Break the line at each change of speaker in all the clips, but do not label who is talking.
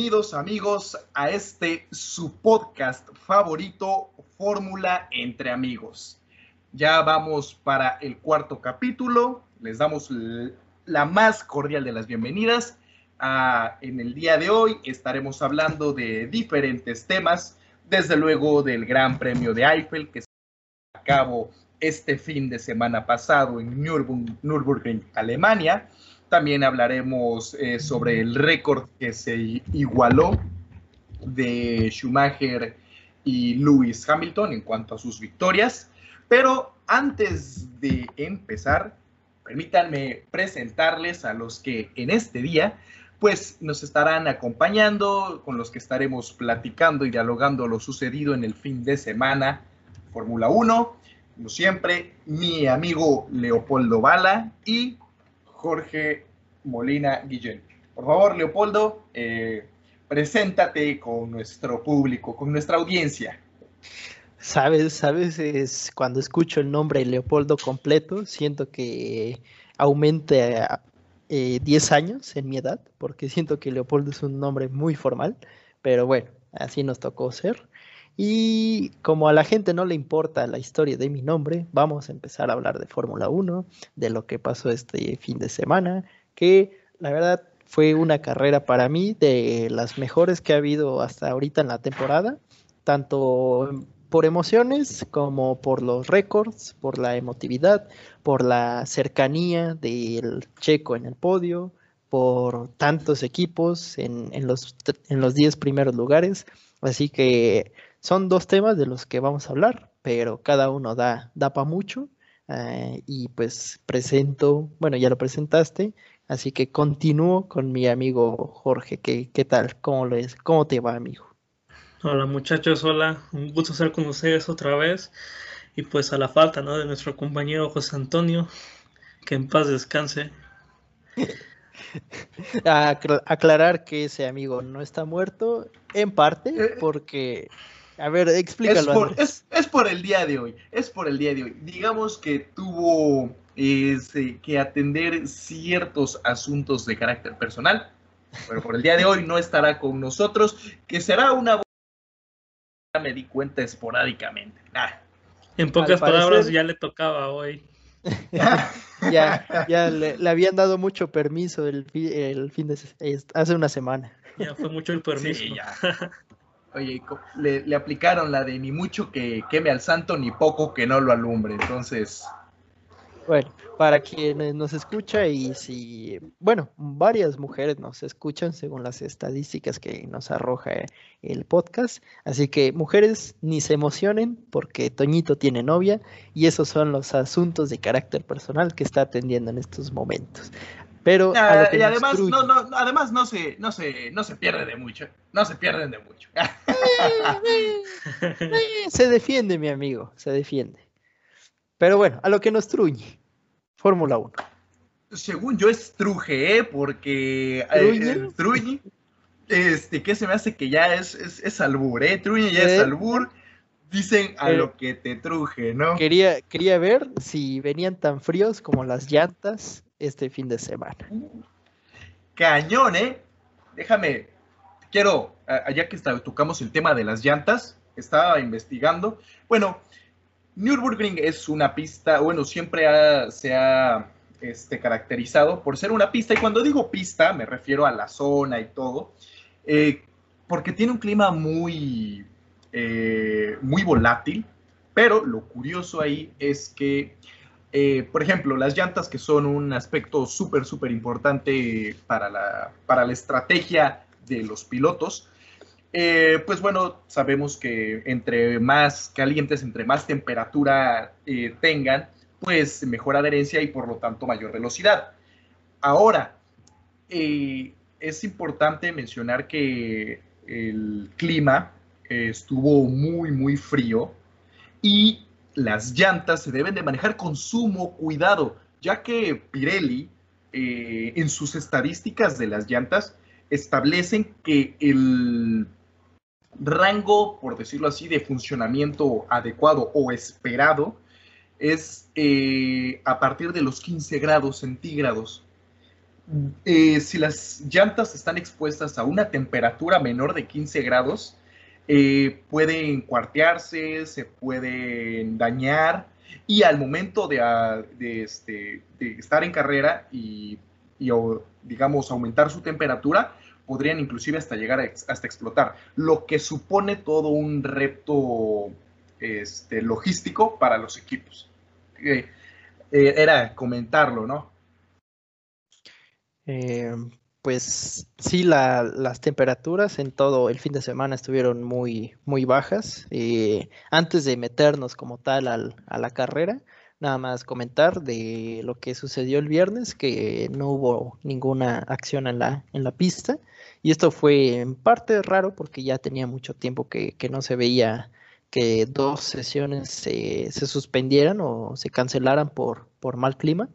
Bienvenidos amigos a este su podcast favorito, Fórmula entre amigos. Ya vamos para el cuarto capítulo. Les damos la más cordial de las bienvenidas. Ah, en el día de hoy estaremos hablando de diferentes temas, desde luego del Gran Premio de Eiffel que se a cabo este fin de semana pasado en Nürburgring, Alemania también hablaremos eh, sobre el récord que se igualó de Schumacher y Lewis Hamilton en cuanto a sus victorias. Pero antes de empezar, permítanme presentarles a los que en este día pues nos estarán acompañando, con los que estaremos platicando y dialogando lo sucedido en el fin de semana Fórmula 1. Como siempre, mi amigo Leopoldo Bala y Jorge Molina Guillén. Por favor, Leopoldo, eh, preséntate con nuestro público, con nuestra audiencia.
Sabes, sabes, es cuando escucho el nombre Leopoldo completo, siento que aumenta 10 eh, años en mi edad, porque siento que Leopoldo es un nombre muy formal, pero bueno, así nos tocó ser. Y como a la gente no le importa la historia de mi nombre, vamos a empezar a hablar de Fórmula 1, de lo que pasó este fin de semana, que la verdad fue una carrera para mí de las mejores que ha habido hasta ahorita en la temporada, tanto por emociones como por los récords, por la emotividad, por la cercanía del checo en el podio, por tantos equipos en, los, en los 10 primeros lugares. Así que son dos temas de los que vamos a hablar, pero cada uno da, da para mucho. Eh, y pues presento, bueno, ya lo presentaste, así que continúo con mi amigo Jorge. ¿Qué, qué tal? ¿Cómo, lo es? ¿Cómo te va, amigo?
Hola muchachos, hola, un gusto estar con ustedes otra vez. Y pues a la falta ¿no? de nuestro compañero José Antonio, que en paz descanse.
aclarar que ese amigo no está muerto, en parte, eh, porque a ver, explícalo.
Es por, es, por, el día de hoy, es por el día de hoy. Digamos que tuvo este, que atender ciertos asuntos de carácter personal, pero por el día de hoy no estará con nosotros, que será una... Me di cuenta esporádicamente.
En pocas palabras, ya le tocaba hoy.
ya, ya le, habían dado mucho permiso el, el fin de hace una semana.
Ya fue mucho el permiso. Sí, ya.
Oye, le, aplicaron la de ni mucho que queme al santo, ni poco que no lo alumbre. Entonces.
Bueno, para quienes nos escucha y si, bueno, varias mujeres nos escuchan según las estadísticas que nos arroja el podcast. Así que mujeres ni se emocionen porque Toñito tiene novia y esos son los asuntos de carácter personal que está atendiendo en estos momentos. Pero
ah, y además, no, no, además no se, no se, no se pierde de mucho, no se pierden de mucho.
se defiende, mi amigo, se defiende. Pero bueno, a lo que nos truñe, Fórmula 1.
Según yo es truje, ¿eh? porque eh, truñe, este, que se me hace que ya es, es, es albur, ¿eh? Truñe ya es ¿Eh? albur. Dicen a lo que te truje, ¿no?
Quería, quería ver si venían tan fríos como las llantas este fin de semana.
Cañón, ¿eh? Déjame, quiero, allá que tocamos el tema de las llantas, estaba investigando. Bueno, Nürburgring es una pista, bueno, siempre se ha este, caracterizado por ser una pista, y cuando digo pista me refiero a la zona y todo, eh, porque tiene un clima muy, eh, muy volátil, pero lo curioso ahí es que eh, por ejemplo, las llantas que son un aspecto súper, súper importante para la, para la estrategia de los pilotos, eh, pues bueno, sabemos que entre más calientes, entre más temperatura eh, tengan, pues mejor adherencia y por lo tanto mayor velocidad. Ahora, es importante mencionar que el clima estuvo muy, muy frío y las llantas se deben de manejar con sumo cuidado, ya que Pirelli eh, en sus estadísticas de las llantas establecen que el rango, por decirlo así, de funcionamiento adecuado o esperado es eh, a partir de los 15 grados centígrados. eh, si las llantas están expuestas a una temperatura menor de 15 grados, eh, pueden cuartearse, se pueden dañar y al momento de, ah, este, estar en carrera y, digamos, aumentar su temperatura, podrían inclusive hasta llegar a hasta explotar, lo que supone todo un reto este, logístico para los equipos. Eh, era comentarlo, ¿no?
Eh, pues sí, las temperaturas en todo el fin de semana estuvieron muy, muy bajas. Eh, antes de meternos como tal a la carrera, nada más comentar de lo que sucedió el viernes, que no hubo ninguna acción en la, en la pista. Y esto fue en parte raro porque ya tenía mucho tiempo que, no se veía que dos sesiones se, se suspendieran o se cancelaran por, por mal clima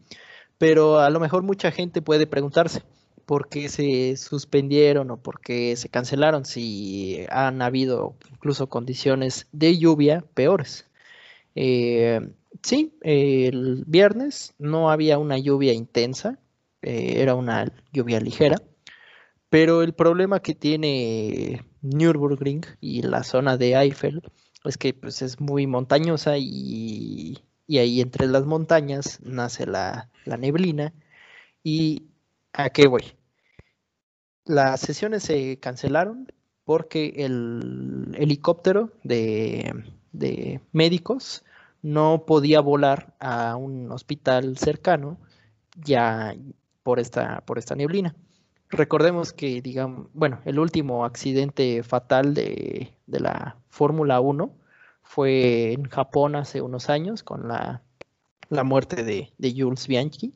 pero a lo mejor mucha gente puede preguntarse por qué se suspendieron o por qué se cancelaron si han habido incluso condiciones de lluvia peores. Eh, sí, el viernes no había una lluvia intensa, eh, era una lluvia ligera, pero el problema que tiene Nürburgring y la zona de Eiffel es que pues, es muy montañosa y y ahí entre las montañas nace la, neblina. ¿Y a qué voy? Las sesiones se cancelaron porque el helicóptero de, médicos no podía volar a un hospital cercano ya por esta, por esta neblina. Recordemos que, digamos, bueno, el último accidente fatal de, de la Fórmula 1 fue en Japón hace unos años con la, muerte de, Jules Bianchi.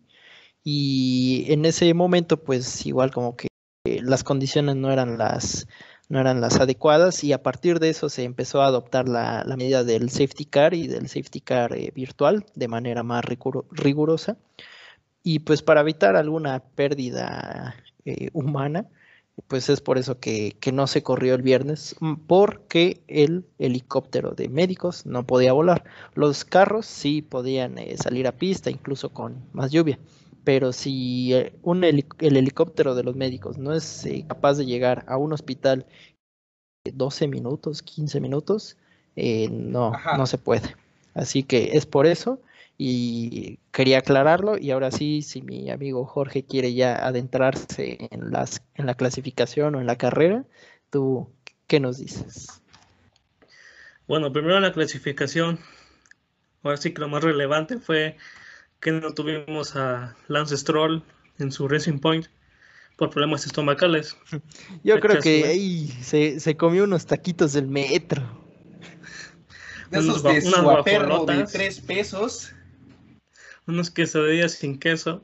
Y en ese momento, pues igual como que las condiciones no eran las, no eran las adecuadas y a partir de eso se empezó a adoptar la, medida del safety car y del safety car eh, virtual de manera más rigurosa. Y pues para evitar alguna pérdida eh, humana, pues es por eso que, no se corrió el viernes, mm, porque el helicóptero de médicos no podía volar. Los carros sí podían eh, salir a pista, incluso con más lluvia, pero si eh, un el helicóptero de los médicos no es eh, capaz de llegar a un hospital 12 minutos, 15 minutos, no, no se puede. Así que es por eso y quería aclararlo y ahora sí, si mi amigo Jorge quiere ya adentrarse en, las, en la clasificación o en la carrera, ¿tú qué nos dices?
Bueno, primero la clasificación. Ahora sí que lo más relevante fue que no tuvimos a Lance Stroll en su Racing Point por problemas estomacales.
Yo creo que ahí se, se comió unos taquitos del metro.
De esos de su de tres pesos
unos quesadillas sin queso.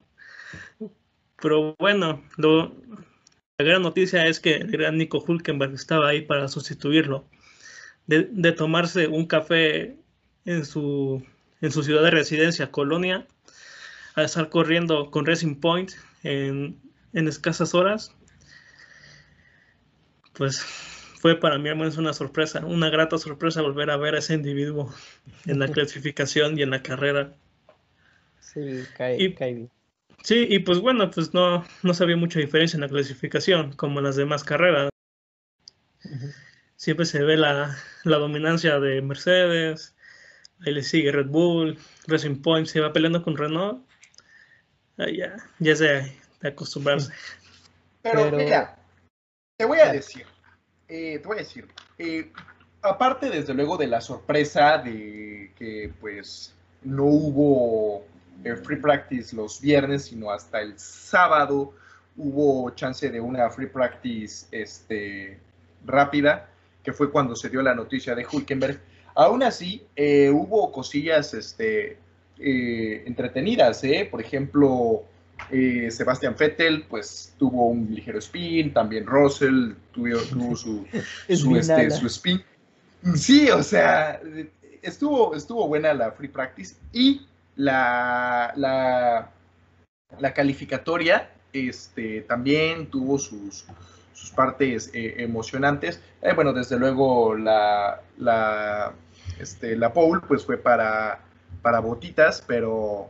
Pero bueno, lo, la gran noticia es que el gran Nico Hulkenberg estaba ahí para sustituirlo. De, tomarse un café en su, en su ciudad de residencia, Colonia, a estar corriendo con Racing Point en, en escasas horas, pues fue para mí al una sorpresa, una grata sorpresa volver a ver a ese individuo en la clasificación y en la carrera.
Sí, cae, y, bien.
Sí, y pues bueno, pues no, no se había mucha diferencia en la clasificación, como en las demás carreras. Siempre se ve la, dominancia de Mercedes, ahí le sigue Red Bull, Racing Point se va peleando con Renault. Ya, ya se de acostumbrarse.
Pero, mira, te voy a decir, eh, te voy a decir, eh, aparte desde luego de la sorpresa de que pues no hubo free practice los viernes, sino hasta el sábado hubo chance de una free practice este, rápida, que fue cuando se dio la noticia de Hulkenberg. Aún así, eh, hubo cosillas este, eh, entretenidas, ¿eh? por ejemplo, Sebastián Vettel pues tuvo un ligero spin, también Russell tuvo, tuvo su, su, este, su spin. Sí, o sea, estuvo, estuvo buena la free practice y la, la, calificatoria este, también tuvo sus, sus partes eh, emocionantes. Eh, bueno, desde luego la, la, este, la pole pues fue para, para botitas, pero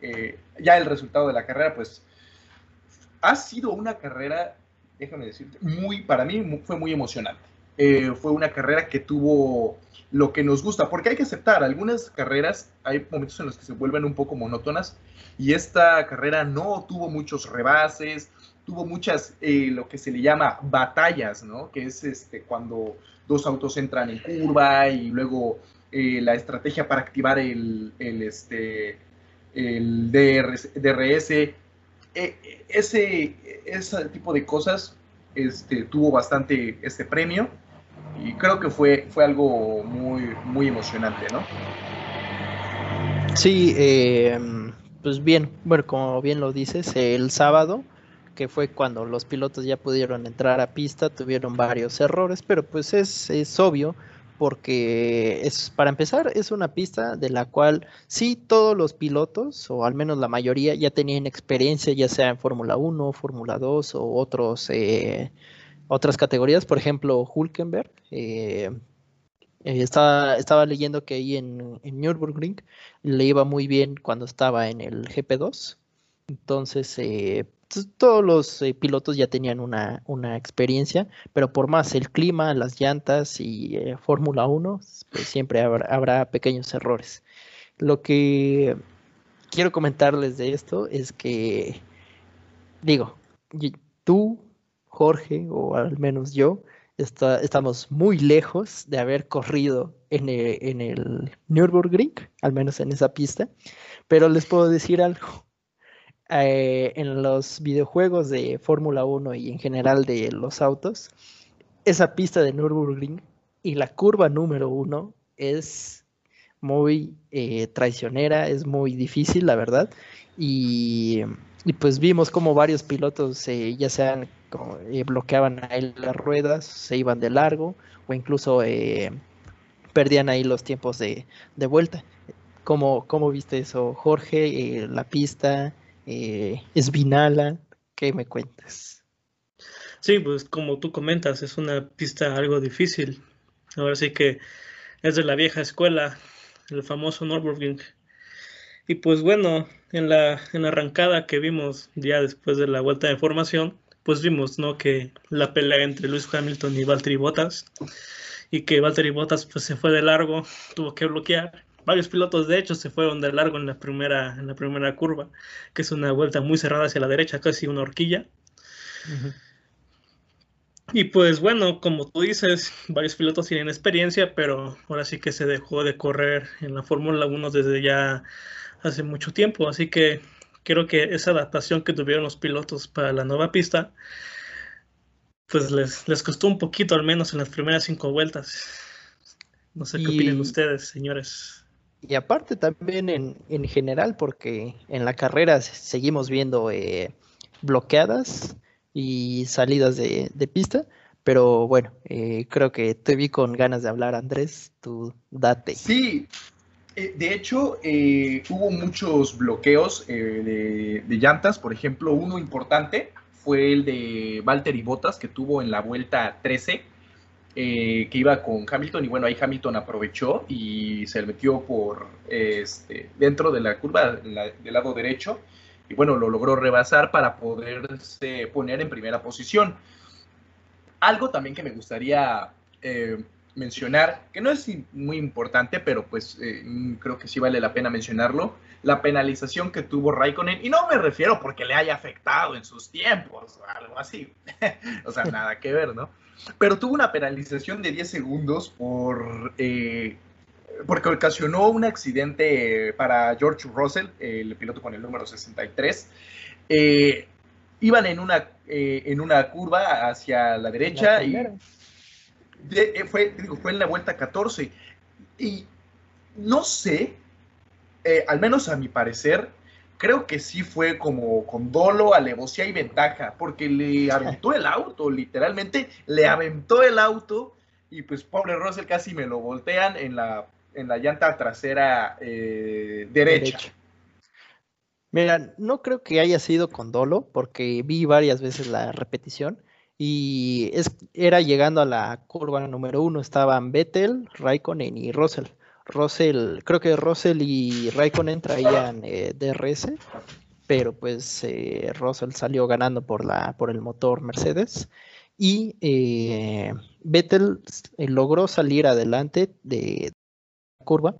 eh, ya el resultado de la carrera pues ha sido una carrera, déjame decirte, muy, para mí fue muy emocionante. Eh, fue una carrera que tuvo lo que nos gusta, porque hay que aceptar, algunas carreras hay momentos en los que se vuelven un poco monótonas y esta carrera no tuvo muchos rebases, tuvo muchas, eh, lo que se le llama batallas, ¿no? Que es este, cuando dos autos entran en curva y luego eh, la estrategia para activar el, el este, el DRS. E, ese, ese tipo de cosas este, tuvo bastante este premio y creo que fue, fue algo muy, muy emocionante, ¿no?
Sí, eh, pues bien, bueno, como bien lo dices, el sábado, que fue cuando los pilotos ya pudieron entrar a pista, tuvieron varios errores, pero pues es, es obvio porque es para empezar es una pista de la cual sí todos los pilotos o al menos la mayoría ya tenían experiencia ya sea en Fórmula 1, Fórmula 2 o otros eh, otras categorías, por ejemplo, Hulkenberg. Eh, eh, estaba, estaba, leyendo que ahí en, en, Nürburgring le iba muy bien cuando estaba en el GP2. Entonces, eh, todos los pilotos ya tenían una, una, experiencia, pero por más el clima, las llantas y Fórmula 1, pues siempre habrá, habrá, pequeños errores. Lo que quiero comentarles de esto es que, digo, tú Jorge, o al menos yo, estamos muy lejos de haber corrido en el, en el Nürburgring, al menos en esa pista, pero les puedo decir algo. Eh, en los videojuegos de Fórmula 1 y en general de los autos, esa pista de Nürburgring y la curva número uno es muy eh, traicionera, es muy difícil, la verdad. Y, pues vimos como varios pilotos, eh, ya sean eh, bloqueaban ahí las ruedas, se iban de largo o incluso perdían ahí los tiempos de, vuelta. ¿Cómo, ¿Cómo, viste eso, Jorge? La pista, Vinala, ¿qué me cuentas?
Sí, pues como tú comentas, es una pista algo difícil. Ahora sí que es de la vieja escuela, el famoso Nürburgring. Y pues bueno, en la, en la arrancada que vimos ya después de la vuelta de formación, pues vimos, ¿no? Que la pelea entre Luis Hamilton y Valtteri Bottas y que Valtteri Bottas pues se fue de largo, tuvo que bloquear. Varios pilotos de hecho se fueron de largo en la primera en la primera curva, que es una vuelta muy cerrada hacia la derecha, casi una horquilla. Y pues bueno, como tú dices, varios pilotos tienen experiencia, pero ahora sí que se dejó de correr en la Fórmula 1 desde ya hace mucho tiempo, así que creo que esa adaptación que tuvieron los pilotos para la nueva pista, pues les, les costó un poquito, al menos en las primeras cinco vueltas. No sé qué opinan ustedes, señores.
Y aparte también en, en, general, porque en la carrera seguimos viendo eh, bloqueadas y salidas de, de pista, pero bueno, eh, creo que te vi con ganas de hablar, Andrés, tú date.
Sí, eh, de hecho, eh, hubo muchos bloqueos eh, de, llantas. Por ejemplo, uno importante fue el de Valtteri Bottas, que tuvo en la vuelta 13, que iba con Hamilton. Y bueno, ahí Hamilton aprovechó y se metió por este, dentro de la curva del lado derecho. Y bueno, lo logró rebasar para poderse poner en primera posición. Algo también que me gustaría mencionar, que no es muy importante, pero pues eh, creo que sí vale la pena mencionarlo, la penalización que tuvo Raikkonen, y no me refiero porque le haya afectado en sus tiempos, o algo así, o sea, nada que ver, ¿no? Pero tuvo una penalización de 10 segundos por... Eh, porque ocasionó un accidente para George Russell, el piloto con el número 63. Eh, iban en una, en una curva hacia la derecha y eh, fue, fue en la vuelta 14. Y no sé, eh, al menos a mi parecer, creo que sí fue como con dolo, alevosía y ventaja, porque le aventó el auto, literalmente le aventó el auto y pues pobre Russell casi me lo voltean en la, en la llanta trasera eh, derecha. derecha.
Mira, no creo que haya sido con dolo, porque vi varias veces la repetición y es, era llegando a la curva número uno, estaban Vettel, Raikkonen y Russell. Russell, creo que Russell y Raikkonen traían eh, DRS pero pues eh, Russell salió ganando por, la, por el motor Mercedes y eh, Vettel eh, logró salir adelante de la curva,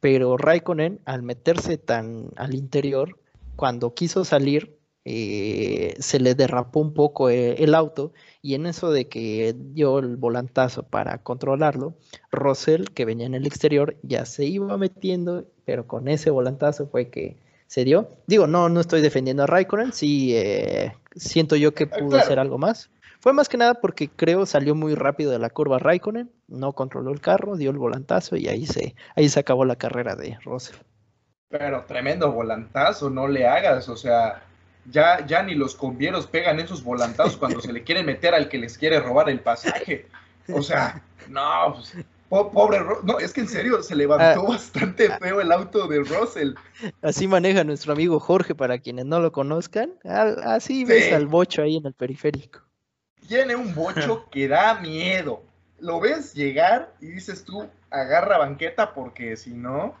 pero Raikkonen al meterse tan al interior, cuando quiso salir, eh, se le derrapó un poco el auto y en eso de que dio el volantazo para controlarlo, Russell, que venía en el exterior, ya se iba metiendo, pero con ese volantazo fue que se dio. Digo, no, no estoy defendiendo a Raikkonen, sí siento yo que pudo hacer algo más, fue más que nada porque creo salió muy rápido de la curva Raikkonen, no controló el carro, dio el volantazo y ahí se, ahí se acabó la carrera de Russell.
Pero tremendo volantazo, no le hagas, o sea, ya, ya ni los convieros pegan esos volantazos cuando se le quieren meter al que les quiere robar el pasaje. O sea, no, pues, pobre, no, es que en serio se levantó ah. bastante feo el auto de Russell.
Así maneja nuestro amigo Jorge, para quienes no lo conozcan, así ves al bocho ahí en el periférico
tiene un bocho que da miedo. Lo ves llegar y dices tú, agarra banqueta porque si no,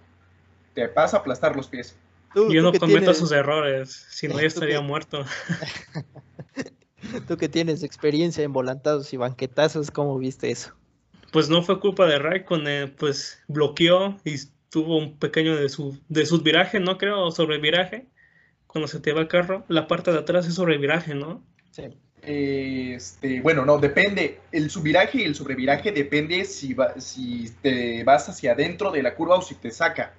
te pasa a aplastar los pies.
Yo no cometo sus errores, si no ya estaría muerto.
Tú que tienes experiencia en volantados y banquetazos, ¿cómo viste eso?
Pues no fue culpa de Raikkonen, pues bloqueó y tuvo un pequeño de su, de viraje, ¿no? Creo, sobre viraje. Cuando se te va el carro, la parte de atrás es sobre viraje, ¿no?
Sí. Este, bueno, no, depende. El subviraje y el sobreviraje depende si, si te vas hacia adentro de la curva o si te saca.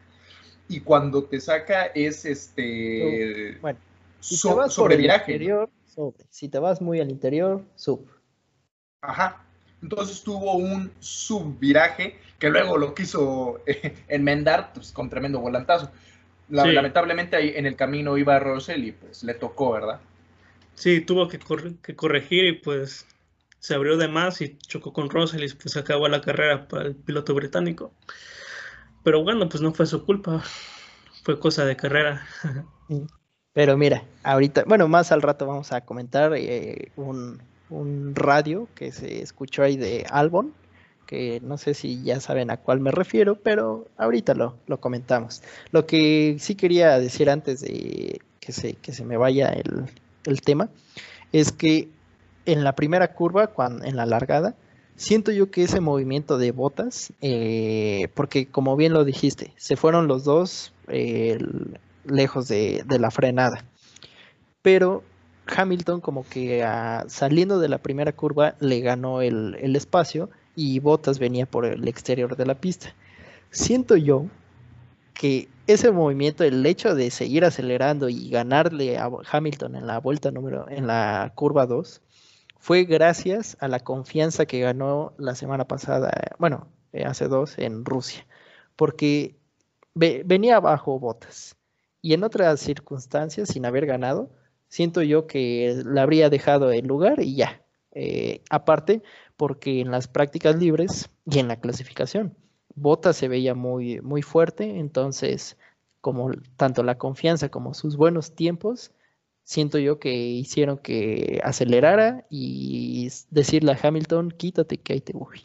Y cuando te saca es este.
Bueno, si te vas sobreviraje. interior, sobre. Si te vas muy al interior, sub.
Ajá. Entonces tuvo un subviraje que luego lo quiso enmendar pues, con tremendo volantazo. Lamentablemente ahí en el camino iba Rosell y pues le tocó, ¿verdad?
Sí, tuvo que, corregir y pues se abrió de más y chocó con Russell y pues acabó la carrera para el piloto británico. Pero bueno, pues no fue su culpa, fue cosa de carrera.
Pero mira, ahorita, bueno, más al rato vamos a comentar eh, un, radio que se escuchó ahí de Albon, que no sé si ya saben a cuál me refiero, pero ahorita lo, lo comentamos. Lo que sí quería decir antes de que se, que se me vaya el, el tema, es que en la primera curva, cuando, en la largada, siento yo que ese movimiento de botas, eh, porque como bien lo dijiste, se fueron los dos eh, lejos de, la frenada. Pero Hamilton como que ah, saliendo de la primera curva le ganó el, el espacio y Botas venía por el exterior de la pista. Siento yo que ese movimiento, el hecho de seguir acelerando y ganarle a Hamilton en la vuelta número, en la curva 2, fue gracias a la confianza que ganó la semana pasada, bueno, eh, hace dos en Rusia, porque venía abajo Botas y en otras circunstancias, sin haber ganado, siento yo que le habría dejado el lugar y ya. Eh, aparte, porque en las prácticas libres y en la clasificación, Bota se veía muy, muy fuerte, entonces como tanto la confianza como sus buenos tiempos, siento yo que hicieron que acelerara y decirle a Hamilton, quítate que ahí te voy.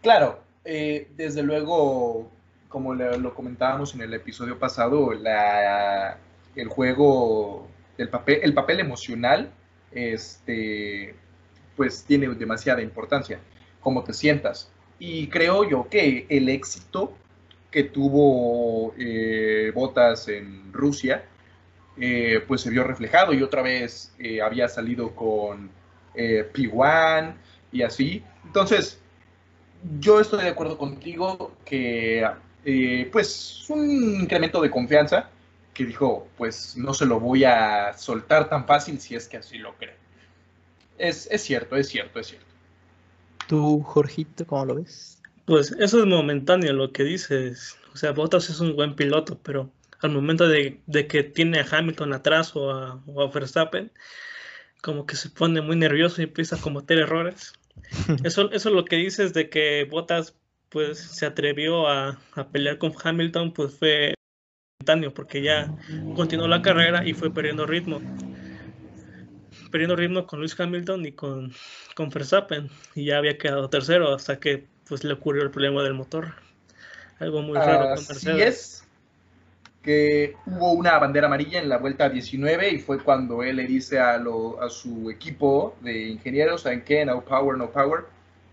Claro, eh, desde luego, como lo comentábamos en el episodio pasado, la, el juego, el papel, el papel emocional, este, pues tiene demasiada importancia cómo te sientas. Y creo yo que el éxito que tuvo eh, Botas en Rusia, eh, pues se vio reflejado y otra vez eh, había salido con P1 y así. Entonces, yo estoy de acuerdo contigo que pues un incremento de confianza que dijo, pues no se lo voy a soltar tan fácil si es que así lo creo. Es, es cierto, es cierto, es cierto.
¿Tú, Jorgito, cómo lo ves?
Pues eso es momentáneo lo que dices. O sea, Bottas es un buen piloto, pero al momento de, que tiene a Hamilton atrás o a, Verstappen, como que se pone muy nervioso y empieza a cometer errores. Eso, eso lo que dices de que Bottas pues se atrevió a, a pelear con Hamilton, pues fue momentáneo, porque ya continuó la carrera y fue perdiendo ritmo perdiendo ritmo con Luis Hamilton y con, con Verstappen y ya había quedado tercero hasta que pues le ocurrió el problema del motor. Algo muy raro
con Mercedes. es. que hubo una bandera amarilla en la vuelta 19 y fue cuando él le dice a, a su equipo de ingenieros, ¿saben qué? No power, no power,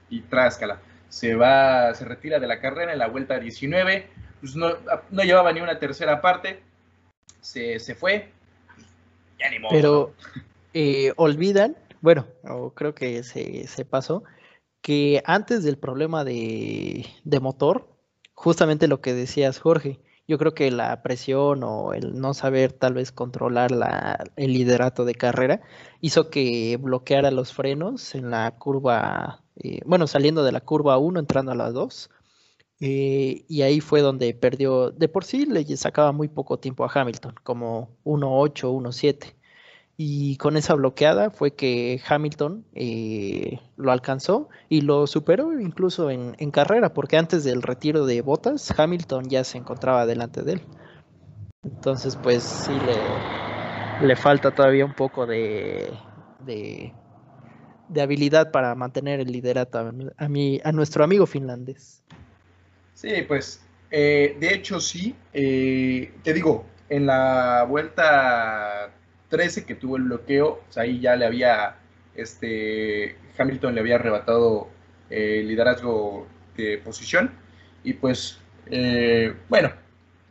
y tráscala. Se va, se retira de la carrera en la vuelta 19, pues no, no llevaba ni una tercera parte, se, se fue,
ya ni modo. Pero eh, olvidan, bueno, creo que se, se pasó, que antes del problema de, de motor, justamente lo que decías, Jorge, yo creo que la presión o el no saber tal vez controlar la, el liderato de carrera hizo que bloqueara los frenos en la curva, eh, bueno, saliendo de la curva 1, entrando a la 2. Eh, y ahí fue donde perdió, de por sí le sacaba muy poco tiempo a Hamilton, como 1.8, 1.7 y con esa bloqueada fue que Hamilton eh, lo alcanzó y lo superó incluso en, carrera, porque antes del retiro de botas, Hamilton ya se encontraba delante de él. Entonces, pues sí le, le falta todavía un poco de, de, habilidad para mantener el liderato a, mi, a nuestro amigo finlandés.
Sí, pues eh, de hecho sí, eh, te digo, en la vuelta 13 que tuvo el bloqueo, ahí ya le había, este, Hamilton le había arrebatado eh, el liderazgo de posición y pues, eh, bueno,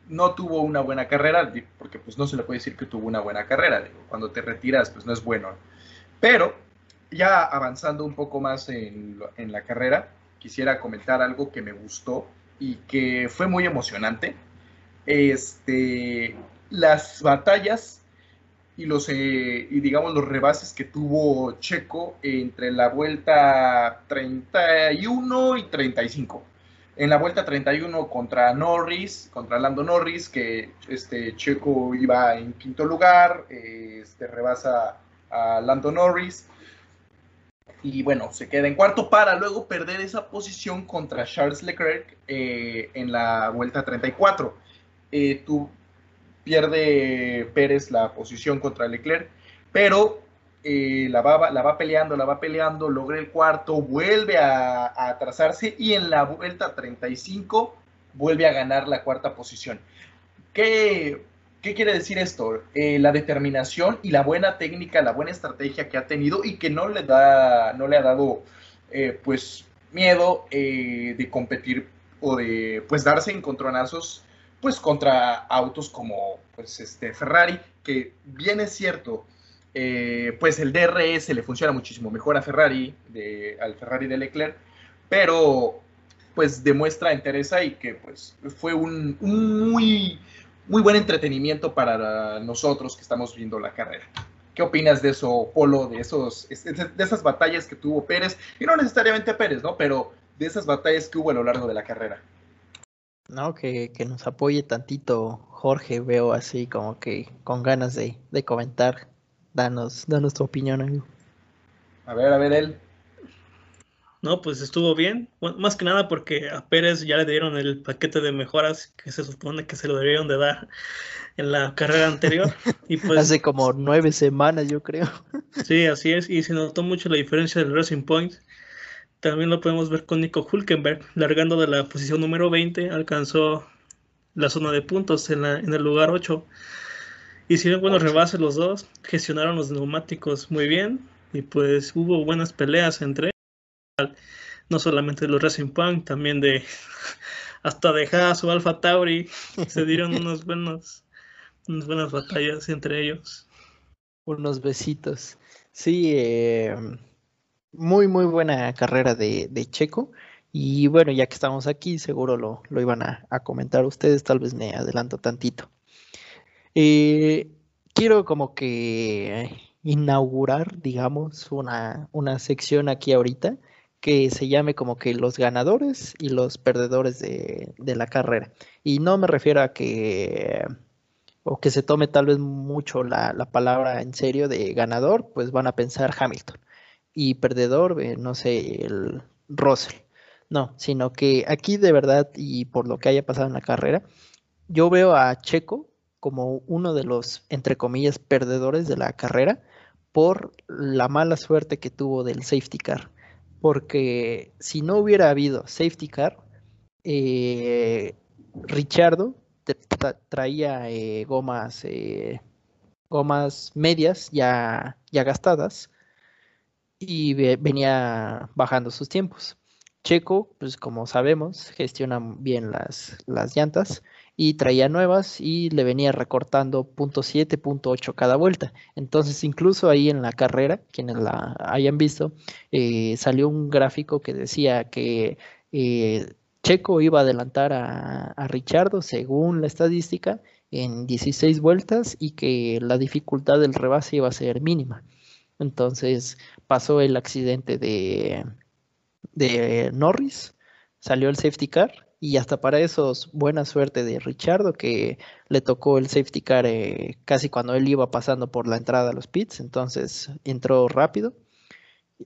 no tuvo una buena carrera, porque pues no se le puede decir que tuvo una buena carrera, cuando te retiras pues no es bueno, pero ya avanzando un poco más en, en la carrera, quisiera comentar algo que me gustó y que fue muy emocionante. Este, las batallas y los eh, y digamos los rebases que tuvo Checo entre la vuelta 31 y 35. En la vuelta 31 contra Norris, contra Lando Norris, que este Checo iba en quinto lugar, este rebasa a Lando Norris y bueno, se queda en cuarto para luego perder esa posición contra Charles Leclerc eh, en la vuelta 34. Eh, tu, pierde Pérez la posición contra Leclerc, pero eh, la, va, la va peleando, la va peleando, logra el cuarto, vuelve a, atrasarse y en la vuelta 35 vuelve a ganar la cuarta posición. ¿Qué, qué quiere decir esto? Eh, la determinación y la buena técnica, la buena estrategia que ha tenido y que no le, da, no le ha dado eh, pues miedo de competir o de pues darse encontronazos pues contra autos como pues este Ferrari, que bien es cierto, eh, pues el DRS le funciona muchísimo mejor a Ferrari, de, al Ferrari de Leclerc, pero pues demuestra entereza y que pues fue un, muy, muy buen entretenimiento para nosotros que estamos viendo la carrera. ¿Qué opinas de eso, Polo, de, esos, de esas batallas que tuvo Pérez? Y no necesariamente Pérez, ¿no? Pero de esas batallas que hubo a lo largo de la carrera.
No, que, nos apoye tantito Jorge, veo así como que con ganas de, comentar. Danos, danos tu opinión, amigo.
A ver, a ver él.
No, pues estuvo bien. más que nada porque a Pérez ya le dieron el paquete de mejoras que se supone que se lo debieron de dar en la carrera anterior.
Y pues, Hace como nueve semanas, yo creo.
Sí, así es. Y se notó mucho la diferencia del Racing Point también lo podemos ver con Nico Hulkenberg, largando de la posición número 20, alcanzó la zona de puntos en, el lugar 8. Hicieron buenos rebases los dos, gestionaron los neumáticos muy bien y pues hubo buenas peleas entre ellos. No solamente los Racing Punk, también de hasta de Haas o Alfa Tauri. Se dieron unos buenos, unas buenas batallas entre ellos.
Unos besitos. Sí, eh, muy, muy buena carrera de, Checo. Y bueno, ya que estamos aquí, seguro lo, iban a, comentar ustedes, tal vez me adelanto tantito. Eh, quiero como que inaugurar, digamos, una, una, sección aquí ahorita que se llame como que los ganadores y los perdedores de, la carrera. Y no me refiero a que o que se tome tal vez mucho la, la palabra en serio de ganador, pues van a pensar Hamilton y perdedor, eh, no sé, el Russell. No, sino que aquí de verdad y por lo que haya pasado en la carrera, yo veo a Checo como uno de los, entre comillas, perdedores de la carrera por la mala suerte que tuvo del safety car. Porque si no hubiera habido safety car, eh, Richardo traía eh, gomas, eh, gomas medias ya, ya gastadas y venía bajando sus tiempos. Checo, pues como sabemos, gestiona bien las, las llantas y traía nuevas y le venía recortando .7, .8 cada vuelta. Entonces, incluso ahí en la carrera, quienes la hayan visto, eh, salió un gráfico que decía que eh, Checo iba a adelantar a, a Richardo según la estadística en 16 vueltas y que la dificultad del rebase iba a ser mínima. Entonces pasó el accidente de, Norris, salió el safety car y hasta para eso buena suerte de Richardo que le tocó el safety car eh, casi cuando él iba pasando por la entrada a los pits, entonces entró rápido.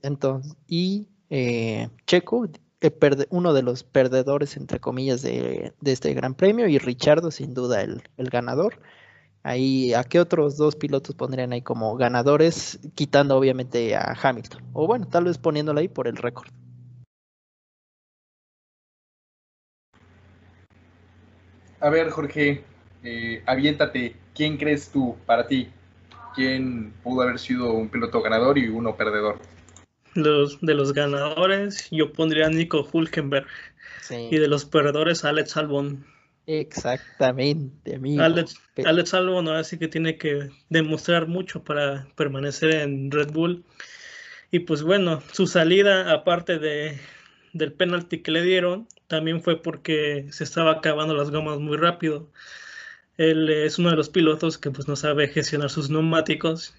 Entonces, y eh, Checo, eh, uno de los perdedores, entre comillas, de, este gran premio, y Richardo, sin duda, el ganador. Ahí, ¿a qué otros dos pilotos pondrían ahí como ganadores, quitando obviamente a Hamilton? O bueno, tal vez poniéndolo ahí por el récord.
A ver, Jorge, eh, aviéntate. ¿Quién crees tú para ti? ¿Quién pudo haber sido un piloto ganador y uno perdedor?
Los, de los ganadores, yo pondría a Nico Hulkenberg. Y de los perdedores, Alex Albon.
Exactamente, amigo.
Alex, Alex Albon ahora sí que tiene que demostrar mucho para permanecer en Red Bull. Y pues bueno, su salida, aparte de, del penalti que le dieron, también fue porque se estaba acabando las gomas muy rápido. Él es uno de los pilotos que pues no sabe gestionar sus neumáticos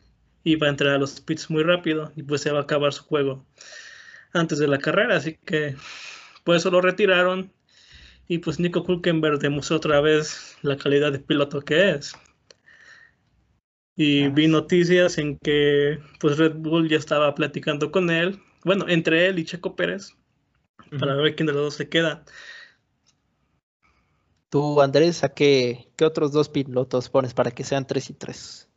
y va a entrar a los pits muy rápido y pues se va a acabar su juego antes de la carrera, así que por eso lo retiraron y pues Nico Hulkenberg demostró otra vez la calidad de piloto que es. Y vi noticias en que pues Red Bull ya estaba platicando con él, bueno, entre él y Checo Pérez, para ver quién de los dos se queda.
Tú, Andrés, ¿a qué, qué otros dos pilotos pones para que sean tres y tres?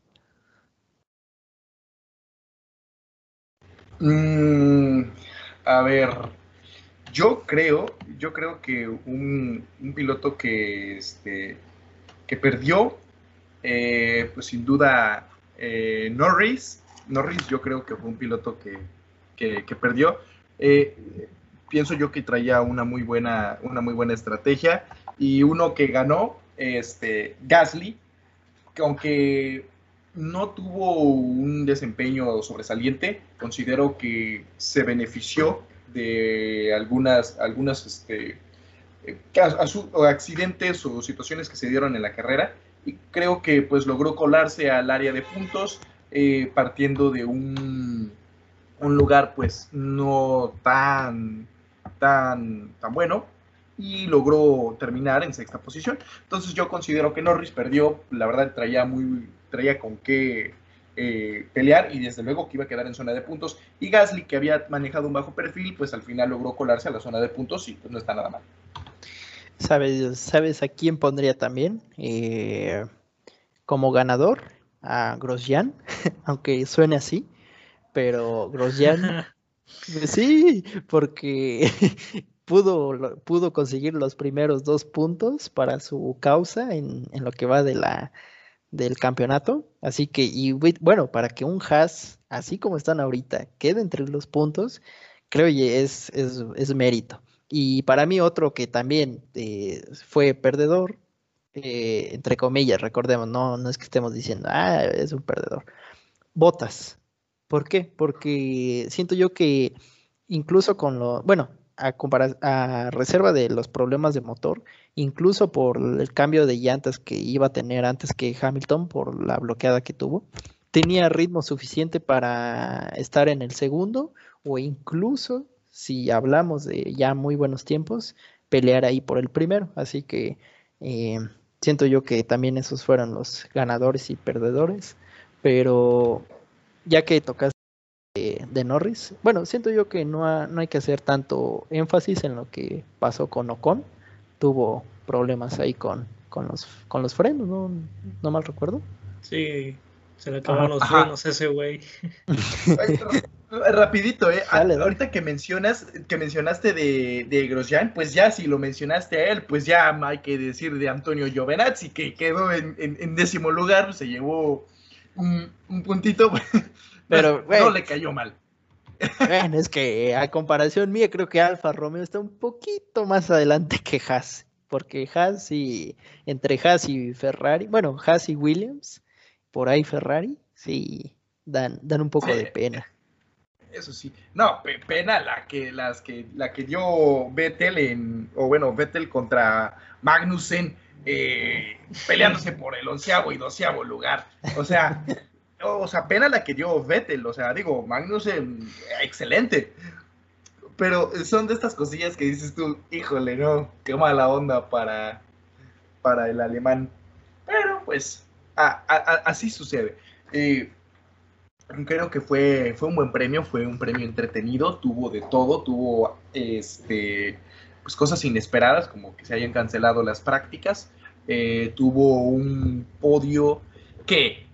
Mm, a ver, yo creo, yo creo que un, piloto que, este, que perdió, eh, pues sin duda eh, Norris. Norris yo creo que fue un piloto que, que, perdió. Eh, pienso yo que traía una muy buena, una muy buena estrategia. Y uno que ganó, este, Gasly, que aunque no tuvo un desempeño sobresaliente, considero que se benefició de algunas, algunas este, eh, accidentes o situaciones que se dieron en la carrera y creo que pues logró colarse al área de puntos eh, partiendo de un, un lugar pues no tan tan, tan bueno y logró terminar en sexta posición. Entonces yo considero que Norris perdió, la verdad traía muy, traía con qué eh, pelear y desde luego que iba a quedar en zona de puntos. Y Gasly, que había manejado un bajo perfil, pues al final logró colarse a la zona de puntos y pues no está nada mal.
¿Sabes, ¿sabes a quién pondría también eh, como ganador? A Grosjean, aunque suene así, pero Grosjean Sí, porque pudo, pudo conseguir los primeros dos puntos para su causa en, lo que va de la, del campeonato. Así que, y bueno, para que un Haas, así como están ahorita, quede entre los puntos, creo que es, es, mérito. Y para mí otro que también eh, fue perdedor, eh, entre comillas, recordemos, no, no es que estemos diciendo, ah, es un perdedor. Botas, ¿Por qué? Porque siento yo que incluso con lo, bueno, a, a reserva de los problemas de motor, incluso por el cambio de llantas que iba a tener antes que Hamilton por la bloqueada que tuvo, tenía ritmo suficiente para estar en el segundo o incluso, si hablamos de ya muy buenos tiempos, pelear ahí por el primero. Así que eh, siento yo que también esos fueron los ganadores y perdedores, pero ya que tocas de, Norris, bueno, siento yo que no, no hay que hacer tanto énfasis en lo que pasó con Ocon. Tuvo problemas ahí con, con, los, con los frenos, ¿no? ¿No mal recuerdo?
Sí, se le acabaron los frenos ese güey.
Rapidito, eh. Ahorita que mencionas, que mencionaste de, de Grosjean, pues ya si lo mencionaste a él, pues ya hay que decir de Antonio Giovenazzi, que quedó en, décimo lugar, se llevó un, puntito, pero no le cayó mal.
Bueno, es que a comparación mía, creo que Alfa Romeo está un poquito más adelante que Haas, porque Haas y entre Haas y Ferrari, bueno, Haas y Williams, por ahí Ferrari, sí, dan, dan un poco de pena
eso sí. No, pena la que, las que, la que dio Vettel en, o bueno, Vettel contra Magnussen, eh, peleándose por el onceavo y doceavo lugar. O sea, o sea, pena la que dio Vettel, o sea, digo, Magnussen, excelente. Pero son de estas cosillas que dices tú, híjole, no, qué mala onda para, para el alemán. Pero pues, así sucede. Eh, creo que fue, fue un buen premio, fue un premio entretenido, tuvo de todo, tuvo este, pues cosas inesperadas, como que se hayan cancelado las prácticas, eh, tuvo un podio que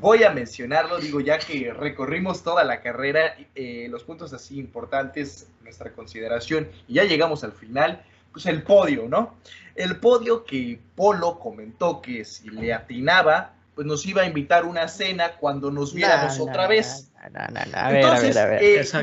voy a mencionarlo, digo, ya que recorrimos toda la carrera, eh, los puntos así importantes, nuestra consideración, y ya llegamos al final, pues el podio, ¿no? El podio que Polo comentó que si le atinaba, pues nos iba a invitar una cena cuando nos viéramos otra vez. Entonces,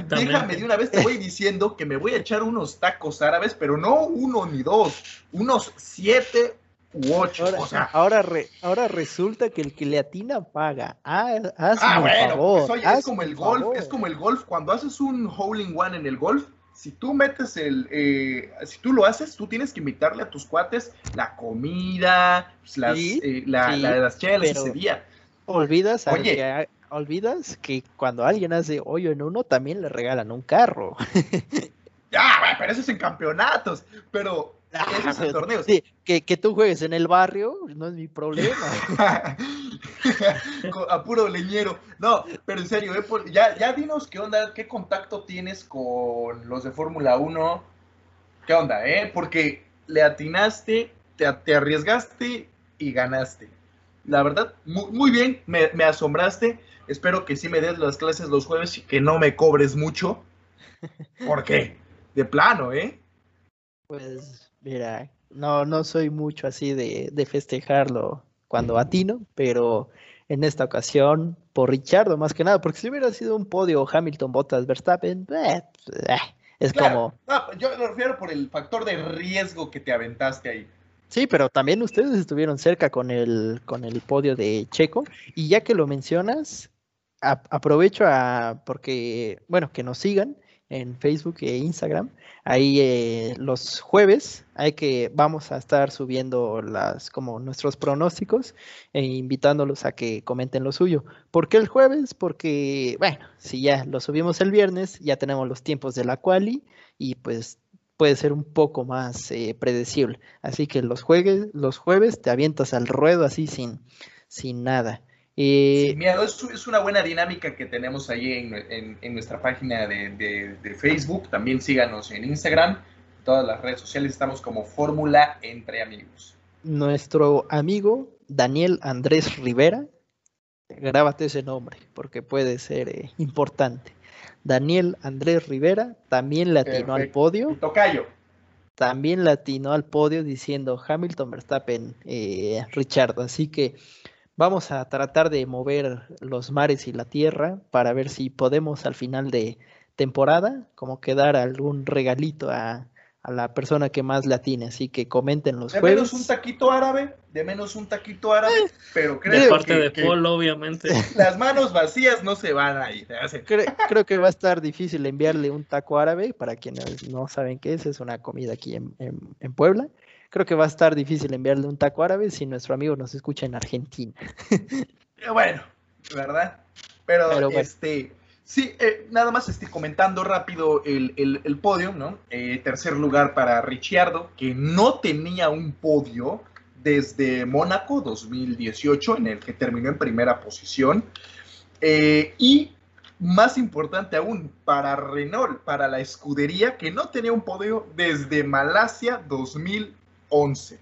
déjame de una vez, te voy diciendo que me voy a echar unos tacos árabes, pero no uno ni dos, unos siete ocho.
Ahora,
o sea,
ahora, ahora resulta que el que le atina paga. Ah, ah bueno, pues,
oye, es como el golf, es como el golf, cuando haces un hole in one en el golf, si tú metes el, eh, si tú lo haces, tú tienes que invitarle a tus cuates la comida, pues, las, eh, la, las chelas ese día.
Olvidas, que, olvidas que cuando alguien hace hoyo en uno, también le regalan un carro.
ya, pero eso es en campeonatos, pero Torneos.
Sí, que, que, tú juegues en el barrio no es mi problema.
a puro leñero. No, pero en serio, eh, ya, ya dinos qué onda, qué contacto tienes con los de Fórmula 1. ¿Qué onda, eh? Porque le atinaste, te, te arriesgaste y ganaste. La verdad, muy, muy bien, me, me, asombraste. Espero que sí me des las clases los jueves y que no me cobres mucho. ¿Por qué? De plano, ¿eh?
Pues Mira, no, no soy mucho así de, de festejarlo cuando atino, pero en esta ocasión por Richardo más que nada, porque si hubiera sido un podio Hamilton, Bottas, Verstappen, eh, eh, es como...
No, yo lo refiero por el factor de riesgo que te aventaste ahí.
Sí, pero también ustedes estuvieron cerca con el, con el podio de Checo, y ya que lo mencionas, aprovecho a, porque, bueno, que nos sigan en Facebook e Instagram. Ahí eh, los jueves hay que vamos a estar subiendo las como nuestros pronósticos e invitándolos a que comenten lo suyo. ¿Por qué el jueves? Porque bueno, si ya lo subimos el viernes, ya tenemos los tiempos de la quali y pues puede ser un poco más eh, predecible. Así que los jueves, los jueves te avientas al ruedo así sin, sin nada.
Eh, miedo, es, una buena dinámica que tenemos ahí en, nuestra página de, Facebook. También síganos en Instagram. En todas las redes sociales estamos como Fórmula Entre Amigos.
Nuestro amigo Daniel Andrés Rivera, grábate ese nombre porque puede ser eh, importante. Daniel Andrés Rivera también latinó al podio.
Tocayo.
También latinó al podio diciendo Hamilton Verstappen, eh, Richard. Así que Vamos a tratar de mover los mares y la tierra para ver si podemos al final de temporada como que dar algún regalito a, la persona que más la tiene. Así que comenten los
de
jueves.
De menos un taquito árabe, de menos un taquito árabe, eh, pero creo
de parte de Paul, obviamente.
Las manos vacías no se van a ir.
Creo, que va a estar difícil enviarle un taco árabe, para quienes no saben qué es, es una comida aquí en, en Puebla creo que va a estar difícil enviarle un taco árabe si nuestro amigo nos escucha en Argentina.
Eh, bueno, ¿verdad? Pero, este, sí, eh, nada más estoy comentando rápido el, podio, ¿no? Eh, tercer lugar para Ricciardo, que no tenía un podio desde Mónaco 2018, en el que terminó en primera posición. y más importante aún, para Renault, para la escudería, que no tenía un podio desde Malasia 2018. 11.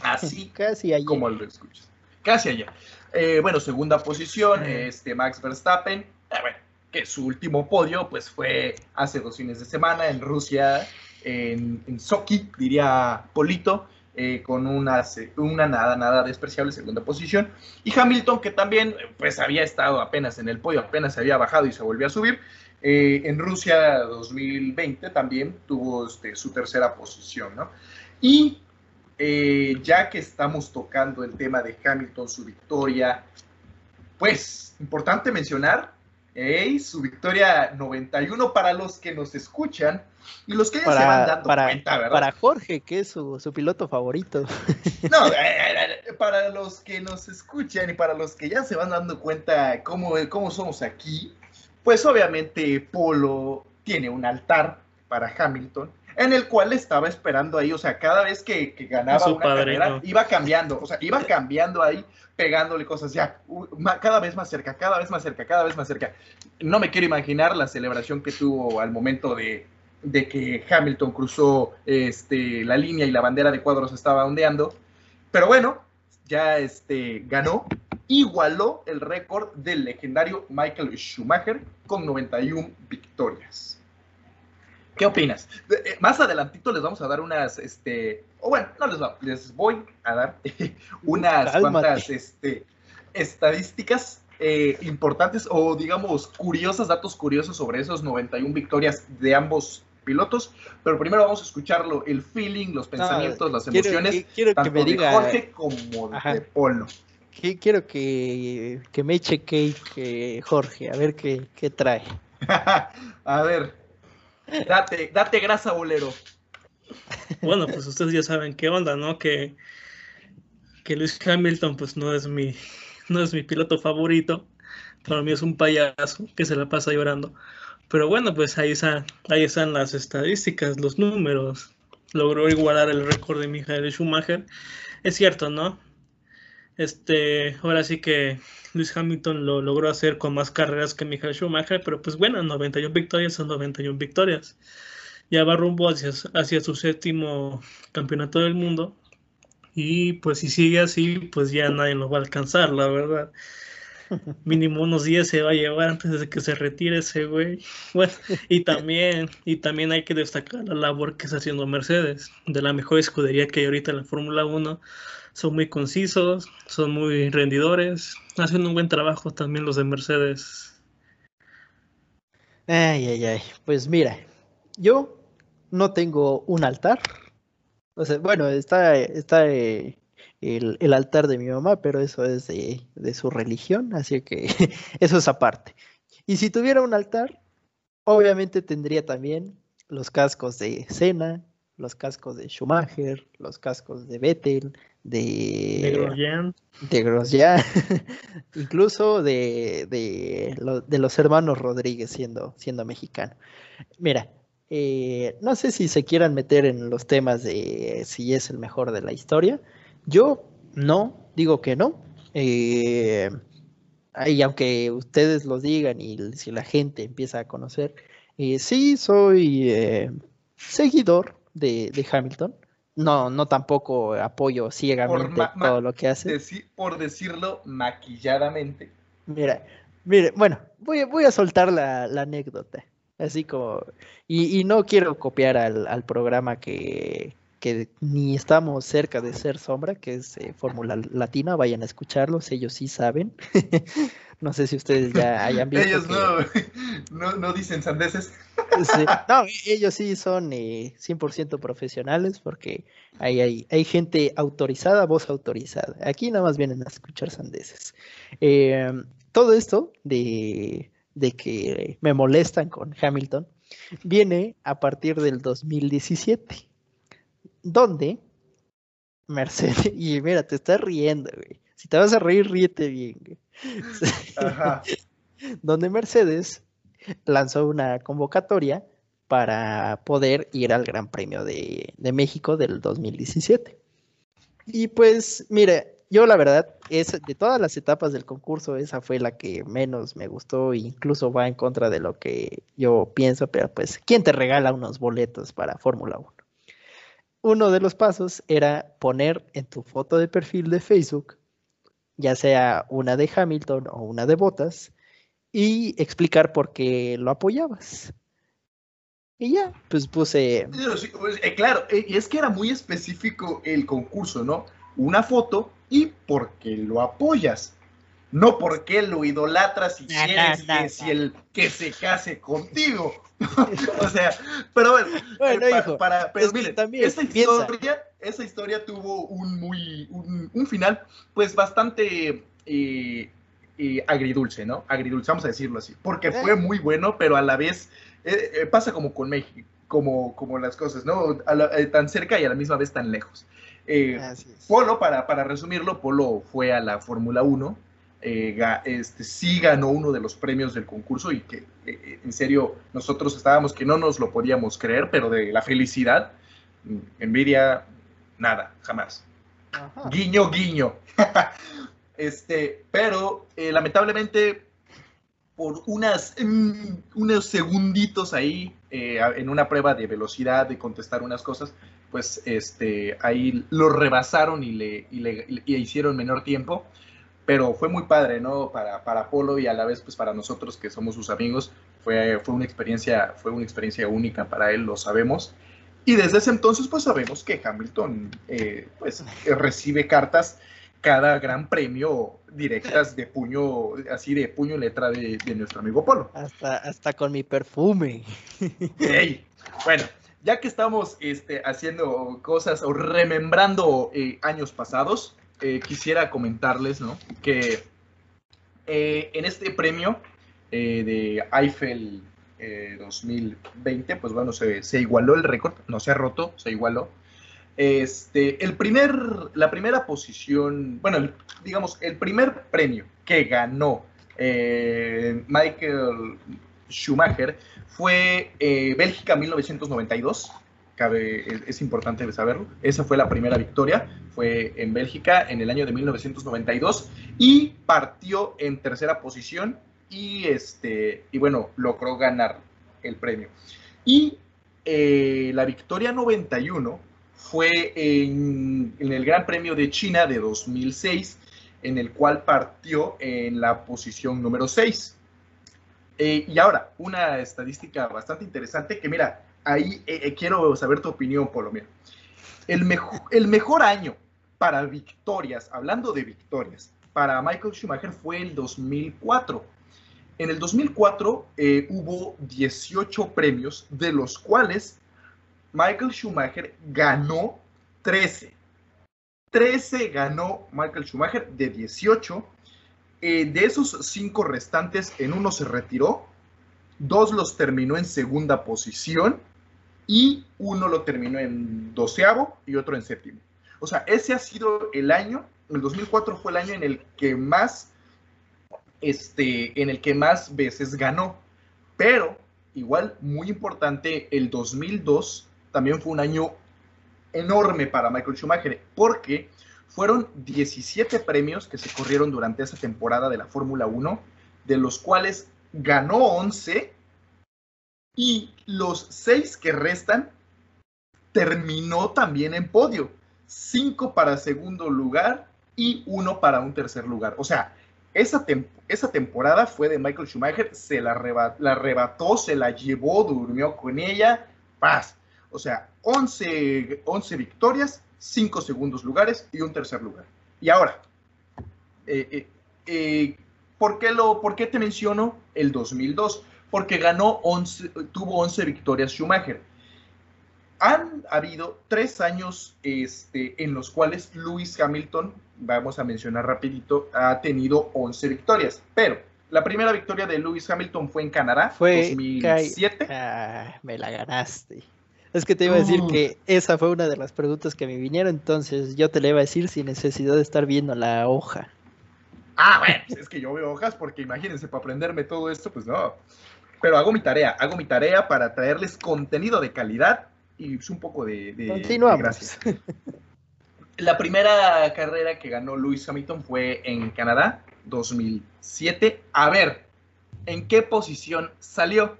Así
Casi allá.
como lo escuchas. Casi allá. Eh, bueno, segunda posición, este Max Verstappen. Eh, bueno, que su último podio pues fue hace dos fines de semana en Rusia, en, en Sochi, diría Polito, eh, con una, una nada, nada despreciable segunda posición. Y Hamilton, que también pues había estado apenas en el podio, apenas se había bajado y se volvió a subir. Eh, en Rusia 2020 también tuvo este, su tercera posición, ¿no? Y eh, ya que estamos tocando el tema de Hamilton, su victoria, pues importante mencionar su victoria 91 para los que nos escuchan y los que ya se van dando cuenta, ¿verdad?
Para Jorge, que es su, piloto favorito.
No, eh, eh, eh, para los que nos escuchan y para los que ya se van dando cuenta cómo, cómo somos aquí, pues obviamente Polo tiene un altar para Hamilton en el cual estaba esperando ahí, o sea, cada vez que, ganaba una carrera, iba cambiando, o sea, iba cambiando ahí, pegándole cosas, ya, cada vez más cerca, cada vez más cerca, cada vez más cerca. No me quiero imaginar la celebración que tuvo al momento de, que Hamilton cruzó este, la línea y la bandera de cuadros estaba ondeando, pero bueno, ya este, ganó, igualó el récord del legendario Michael Schumacher con 91 victorias. ¿Qué opinas? Eh, más adelantito les vamos a dar unas, este, o bueno, no les, les voy a dar unas cuantas este, estadísticas eh, importantes o digamos curiosas, datos curiosos sobre esos 91 victorias de ambos pilotos, pero primero vamos a escucharlo, el feeling, los pensamientos, las emociones, tanto de Jorge como de Polo.
Quiero que, que me eche cake Jorge, a ver qué, qué trae.
a ver, Date, date grasa, bolero.
Bueno, pues ustedes ya saben qué onda, ¿no? Que, que Luis Hamilton, pues no es mi, no es mi piloto favorito. Para mí es un payaso que se la pasa llorando. Pero bueno, pues ahí están, ahí están las estadísticas, los números. Logró igualar el récord de Michael Schumacher. Es cierto, ¿no? Este, ahora sí que Luis Hamilton lo logró hacer con más carreras que Michael Schumacher, pero pues bueno, 91 victorias son 91 victorias. Ya va rumbo hacia, hacia su séptimo campeonato del mundo. Y pues si sigue así, pues ya nadie lo va a alcanzar, la verdad. Mínimo unos 10 se va a llevar antes de que se retire ese güey. Bueno, y también, y también hay que destacar la labor que está haciendo Mercedes, de la mejor escudería que hay ahorita en la Fórmula 1 son muy concisos, son muy rendidores, hacen un buen trabajo también los de Mercedes.
Ay, ay, ay. Pues mira, yo no tengo un altar. O sea, bueno, está, está eh, el, altar de mi mamá, pero eso es de, de su religión, así que eso es aparte. Y si tuviera un altar, obviamente tendría también los cascos de Senna, los cascos de Schumacher, los cascos de Vettel, de,
Grosjean,
de Grosjean incluso de, de, los hermanos Rodríguez siendo, siendo mexicano. Mira, eh, no sé si se quieran meter en los temas de si es el mejor de la historia. Yo no, digo que no. Eh, y aunque ustedes lo digan y si la gente empieza a conocer, eh, sí soy seguidor de, de Hamilton no, no tampoco apoyo ciegamente todo lo que hace.
por decirlo maquilladamente.
Mira, mire, bueno, voy, voy a soltar la, anécdota. Así como, y, no quiero copiar al, programa que, que, ni estamos cerca de ser sombra, que es eh, Fórmula Latina, vayan a escucharlos, ellos sí saben. No sé si ustedes ya hayan visto.
ellos no, no, dicen sandeces.
No, ellos sí son 100% eh, profesionales porque hay, hay, hay, gente autorizada, voz autorizada. Aquí nada más vienen a escuchar sandeces. Em, todo esto de, de que me molestan con Hamilton viene a partir del 2017, donde Mercedes, y mira, te estás riendo, güey. Si te vas a reír, ríete bien, güey. donde Mercedes lanzó una convocatoria para poder ir al Gran Premio de, México del 2017. Y pues, mire, yo la verdad, es, de todas las etapas del concurso, esa fue la que menos me gustó e incluso va en contra de lo que yo pienso, pero pues, ¿quién te regala unos boletos para Fórmula 1? Uno de los pasos era poner en tu foto de perfil de Facebook ya sea una de Hamilton o una de Bottas, y explicar por qué lo apoyabas. Y ya, pues puse.
Pues, eh, claro, eh, y es que era muy específico el concurso, ¿no? Una foto y porque lo apoyas. No porque lo idolatras y quieres que, si el, que se case contigo. o sea, pero bueno,
bueno
eh,
hijo,
para, pero miren, también esa historia, esa historia tuvo un muy un, final, pues bastante eh, eh, agridulce, ¿no? Agridulce, vamos a decirlo así, porque fue muy bueno, pero a la vez pasa como con México, como, como las cosas, ¿no? tan cerca y a la misma vez tan lejos. Polo, para, para resumirlo, Polo fue a la Fórmula 1 eh, este, sí ganó uno de los premios del concurso y que eh, eh, en serio nosotros estábamos que no nos lo podíamos creer, pero de la felicidad, mm, envidia, nada, jamás. Guiño, guiño. este, pero lamentablemente por unas, mm, unos segunditos ahí en una prueba de velocidad, de contestar unas cosas, pues este, ahí lo rebasaron y le, y le y hicieron menor tiempo pero fue muy padre, ¿no? Para, para Polo y a la vez, pues para nosotros que somos sus amigos, fue, fue, una experiencia, fue una experiencia única para él, lo sabemos. Y desde ese entonces, pues sabemos que Hamilton, eh, pues, recibe cartas cada gran premio directas de puño, así de puño y letra de, nuestro amigo Polo.
Hasta, hasta con mi perfume.
Bueno, ya que estamos este, haciendo cosas o remembrando eh, años pasados, eh, quisiera comentarles ¿no? que eh, en este premio eh, de Eiffel 2020, pues bueno, se, se, igualó el récord, no se ha roto, se igualó. Este, el primer, la primera posición, bueno, digamos, el primer premio que ganó Michael Schumacher fue Bélgica 1992 es, importante saberlo. Esa fue la primera victoria, fue en Bélgica en el año de 1992 y partió en tercera posición y, este, y bueno, logró ganar el premio. Y eh, la victoria 91 fue en, el Gran Premio de China de 2006, en el cual partió en la posición número 6. Eh, y ahora, una estadística bastante interesante que mira, ahí eh, eh, quiero saber tu opinión, Polo. Mira, el, el mejor año para victorias, hablando de victorias, para Michael Schumacher fue el 2004. En el 2004 eh, hubo 18 premios, de los cuales Michael Schumacher ganó 13. 13 ganó Michael Schumacher de 18. de esos 5 restantes, en uno se retiró, dos los terminó en segunda posición y uno lo terminó en doceavo y otro en séptimo. O sea, ese ha sido el año, el 2004 fue el año en el que más, este, en el que más veces ganó. Pero, igual, muy importante, el 2002 también fue un año enorme para Michael Schumacher, porque fueron 17 premios que se corrieron durante esa temporada de la Fórmula 1, de los cuales ganó 11 y los seis que restan terminó también en podio. Cinco para segundo lugar y uno para un tercer lugar. O sea, esa, esa temporada fue de Michael Schumacher, se la, arrebató, se la llevó, durmió con ella, paz. O sea, 11, 11 victorias, 5 segundos lugares y un tercer lugar. Y ahora, eh, eh, eh, ¿por, qué lo, ¿por qué te menciono el 2002? Porque ganó 11, tuvo 11 victorias Schumacher. Han habido tres años este, en los cuales Lewis Hamilton, vamos a mencionar rapidito, ha tenido 11 victorias, pero la primera victoria de Lewis Hamilton fue en Canadá,
fue 2007. Ah, me la ganaste. Es que te iba a decir que esa fue una de las preguntas que me vinieron, entonces yo te la iba a decir sin necesidad de estar viendo la hoja.
Ah, bueno, pues es que yo veo hojas porque imagínense, para aprenderme todo esto, pues no pero hago mi tarea, hago mi tarea para traerles contenido de calidad y un poco de, de, gracias. La primera carrera que ganó Lewis Hamilton fue en Canadá, 2007. A ver, ¿en qué posición salió?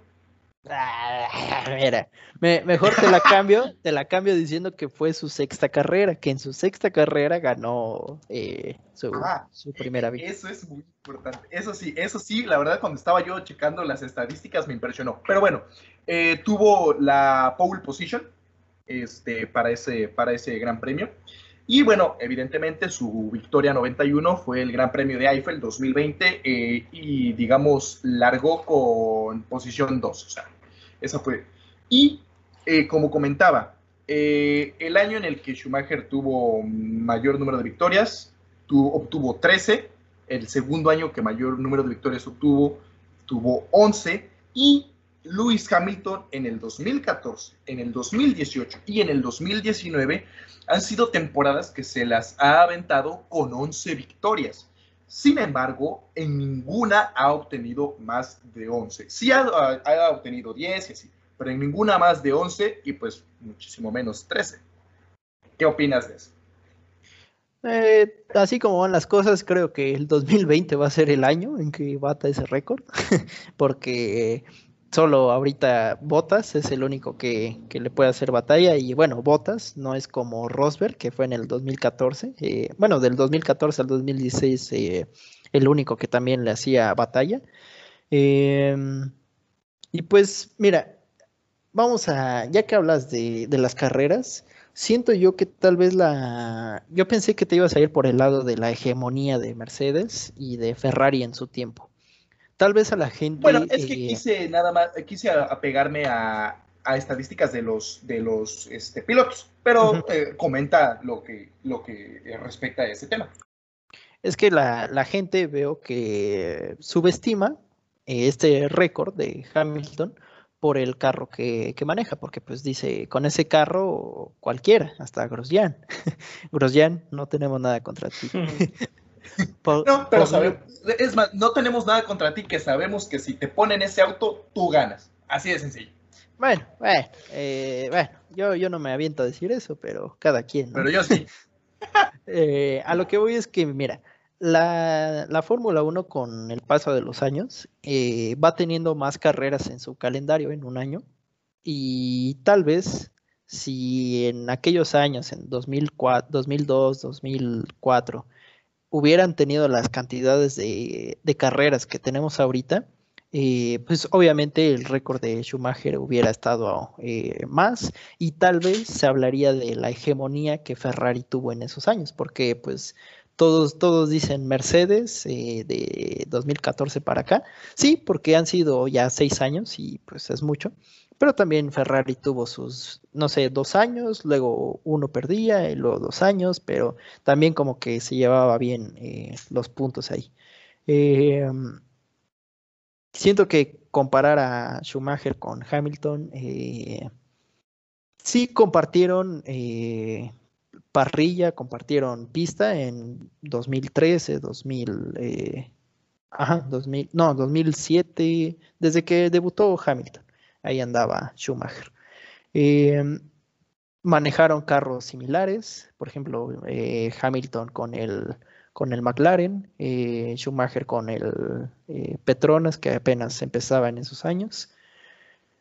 Ah, mira, mejor te la cambio, te la cambio diciendo que fue su sexta carrera, que en su sexta carrera ganó eh, ah, su, primera victoria.
Eso es muy importante. Eso sí, eso sí, la verdad cuando estaba yo checando las estadísticas me impresionó. Pero bueno, eh, tuvo la pole position este, para, ese, para ese gran premio. Y bueno, evidentemente su victoria 91 fue el Gran Premio de Eiffel 2020 eh, y digamos largó con posición 2. O sea, esa fue. Y eh, como comentaba, eh, el año en el que Schumacher tuvo mayor número de victorias, tuvo, obtuvo 13. El segundo año que mayor número de victorias obtuvo, tuvo 11. Y Lewis Hamilton en el 2014, en el 2018 y en el 2019 han sido temporadas que se las ha aventado con 11 victorias. Sin embargo, en ninguna ha obtenido más de 11. Sí ha, obtenido 10 y así, pero en ninguna más de 11 y pues muchísimo menos 13. ¿Qué opinas de eso?
Eh, así como van las cosas, creo que el 2020 va a ser el año en que bata ese récord, porque solo ahorita Botas es el único que, le puede hacer batalla y bueno, Botas no es como Rosberg que fue en el 2014, eh, bueno, del 2014 al 2016 eh, el único que también le hacía batalla. Em, y pues mira, vamos a, ya que hablas de, de las carreras, siento yo que tal vez la, yo pensé que te ibas a ir por el lado de la hegemonía de Mercedes y de Ferrari en su tiempo tal vez a la gente.
Bueno, es que eh, quise nada más, quise apegarme a, estadísticas de los, de los este, pilotos, pero eh, comenta lo que, lo que respecta a ese tema.
Es que la, gente veo que subestima eh, este récord de Hamilton por el carro que, que, maneja, porque pues dice, con ese carro cualquiera, hasta Grosjean. Grosjean, no tenemos nada contra ti.
no, pero sabemos, es más, no tenemos nada contra ti que sabemos que si te ponen ese auto, tú ganas. Así de sencillo.
Bueno, bueno, eh, bueno, yo, yo no me aviento a decir eso, pero cada quien.
Pero yo sí.
Eh, a lo que voy es que, mira, la, la Fórmula 1 con el paso de los años eh, va teniendo más carreras en su calendario en un año y tal vez si en aquellos años, en 2004, 2002, 2004, hubieran tenido las cantidades de, carreras que tenemos ahorita, eh, pues obviamente el récord de Schumacher hubiera estado eh, más y tal vez se hablaría de la hegemonía que Ferrari tuvo en esos años, porque pues todos, todos dicen Mercedes eh, de 2014 para acá, sí, porque han sido ya seis años y pues es mucho, pero también Ferrari tuvo sus, no sé, dos años, luego uno perdía, y luego dos años, pero también como que se llevaba bien eh, los puntos ahí. Em, siento que comparar a Schumacher con Hamilton, eh, sí compartieron eh, parrilla, compartieron pista en 2013, 2000, ajá, 2000, no, 2007, desde que debutó Hamilton ahí andaba Schumacher. Em, manejaron carros similares, por ejemplo, eh, Hamilton con el, con el McLaren, eh, Schumacher con el eh, Petronas, que apenas empezaba en esos años.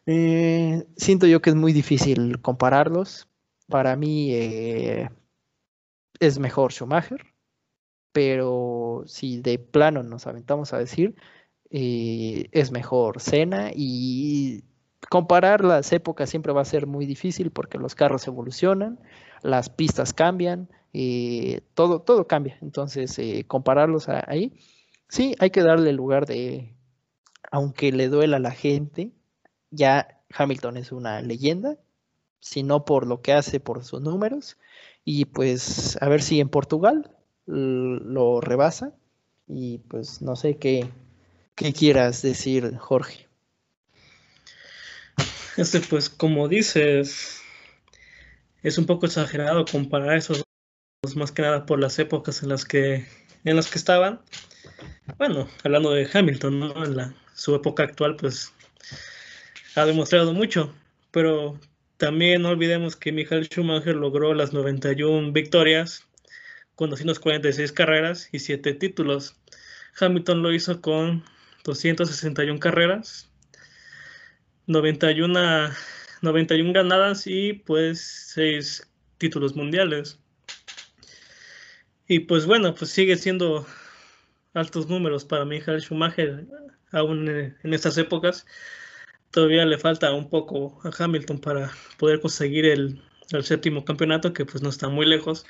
siento yo que es muy difícil compararlos. Para mí es mejor Schumacher, pero si de plano nos aventamos a decir, es mejor Senna y comparar las épocas siempre va a ser muy difícil porque los carros evolucionan, las pistas cambian, eh, todo, todo cambia. Entonces, eh, compararlos ahí, sí, hay que darle lugar de, aunque le duela a la gente, ya Hamilton es una leyenda, sino por lo que hace, por sus números. Y pues a ver si en Portugal lo rebasa. Y pues no sé qué, qué quieras decir, Jorge.
Este, pues, como dices, es un poco exagerado comparar esos más que nada por las épocas en las que en las que estaban. Bueno, hablando de Hamilton, ¿no? En la, su época actual, pues ha demostrado mucho, pero también no olvidemos que Michael Schumacher logró las 91 victorias con 246 carreras y 7 títulos. Hamilton lo hizo con 261 carreras 91, 91 ganadas y pues 6 títulos mundiales. Y pues bueno, pues sigue siendo altos números para Michael Schumacher aún en estas épocas. Todavía le falta un poco a Hamilton para poder conseguir el, el séptimo campeonato, que pues no está muy lejos.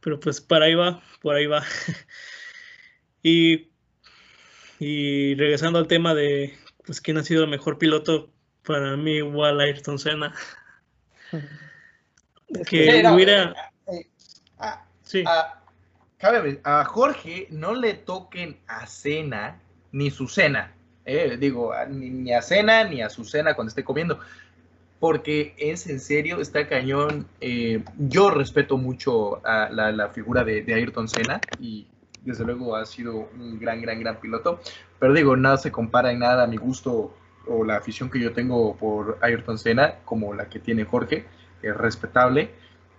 Pero pues para ahí va, por ahí va. y, y regresando al tema de pues quién ha sido el mejor piloto, para mí igual Ayrton Senna.
que hubiera... Eh, a, sí. a Jorge no le toquen a Senna ni su cena. Eh, digo, ni, a cena ni a su cena cuando esté comiendo. Porque es en serio, está cañón. Eh, yo respeto mucho a la, figura de, Ayrton Senna y desde luego ha sido un gran, gran, gran piloto. Pero digo, nada se compara en nada a mi gusto o la afición que yo tengo por Ayrton Senna como la que tiene Jorge, es respetable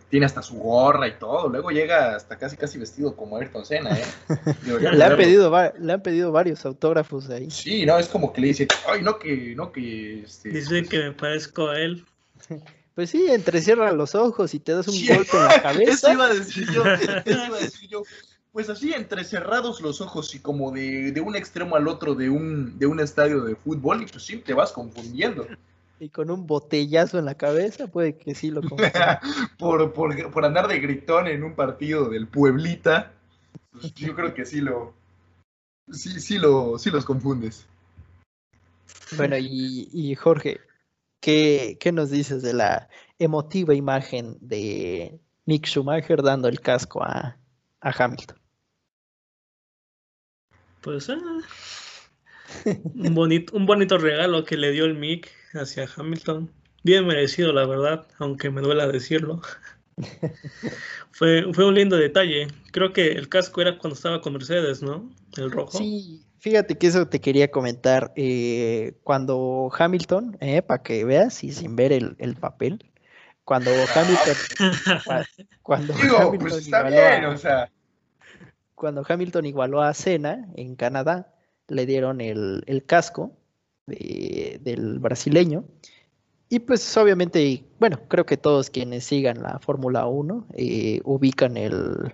tiene hasta su gorra y todo. Luego llega hasta casi casi vestido como Ayrton Senna, ¿eh?
le, han pedido, le han pedido varios autógrafos ahí.
Sí, no, es como que le dice, ay, no que, no que...
Este, dice pues que me parezco a él.
Pues sí, entrecierra los ojos y te das un golpe en la cabeza.
Eso iba a decir yo, eso iba a decir yo. Pues así, entrecerrados los ojos y como de, de un extremo al otro de un, de un estadio de fútbol, y pues sí, te vas confundiendo.
Y con un botellazo en la cabeza, puede que sí lo
por, por, por, andar de gritón en un partido del Pueblita, pues yo creo que sí lo. Sí, sí, lo, sí los confundes.
Bueno, y, y Jorge, ¿qué, ¿qué, nos dices de la emotiva imagen de Nick Schumacher dando el casco a, a Hamilton?
Pues ah, un, bonito, un bonito regalo que le dio el Mick hacia Hamilton. Bien merecido, la verdad, aunque me duela decirlo. fue, fue un lindo detalle. Creo que el casco era cuando estaba con Mercedes, ¿no? El rojo.
Sí, fíjate que eso te quería comentar. Eh, cuando Hamilton, eh, para que veas y sin ver el, papel, cuando Hamilton. cuando Hamilton pues igualó a, Cuando Hamilton igualó a Senna en Canadá, le dieron el, el casco del brasileño. Y pues obviamente, bueno, creo que todos quienes sigan la Fórmula 1 eh, ubican el,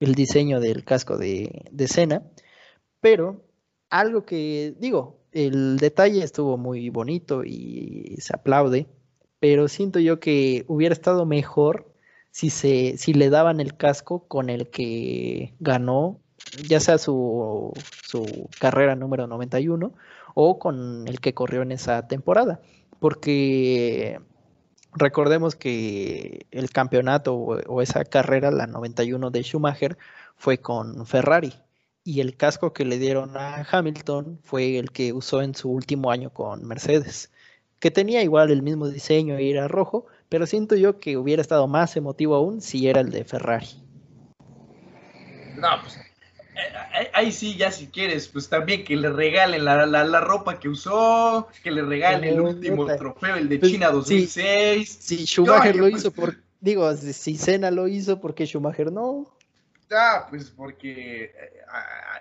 el, diseño del casco de, de Senna, pero algo que digo, el detalle estuvo muy bonito y se aplaude, pero siento yo que hubiera estado mejor si, se, si le daban el casco con el que ganó, ya sea su, su carrera número 91 o con el que corrió en esa temporada, porque recordemos que el campeonato o, esa carrera, la 91 de Schumacher, fue con Ferrari. Y el casco que le dieron a Hamilton fue el que usó en su último año con Mercedes, que tenía igual el mismo diseño y era rojo, pero siento yo que hubiera estado más emotivo aún si era el de Ferrari.
No, pues eh, ahí sí, ya si quieres, pues también que le regalen la, la, ropa que usó, que le regalen el último trofeo, el de pues, China 2006.
Si, Schumacher lo pues, hizo por, digo, si Senna lo hizo, ¿por qué Schumacher no?
Ah, pues porque eh, ah,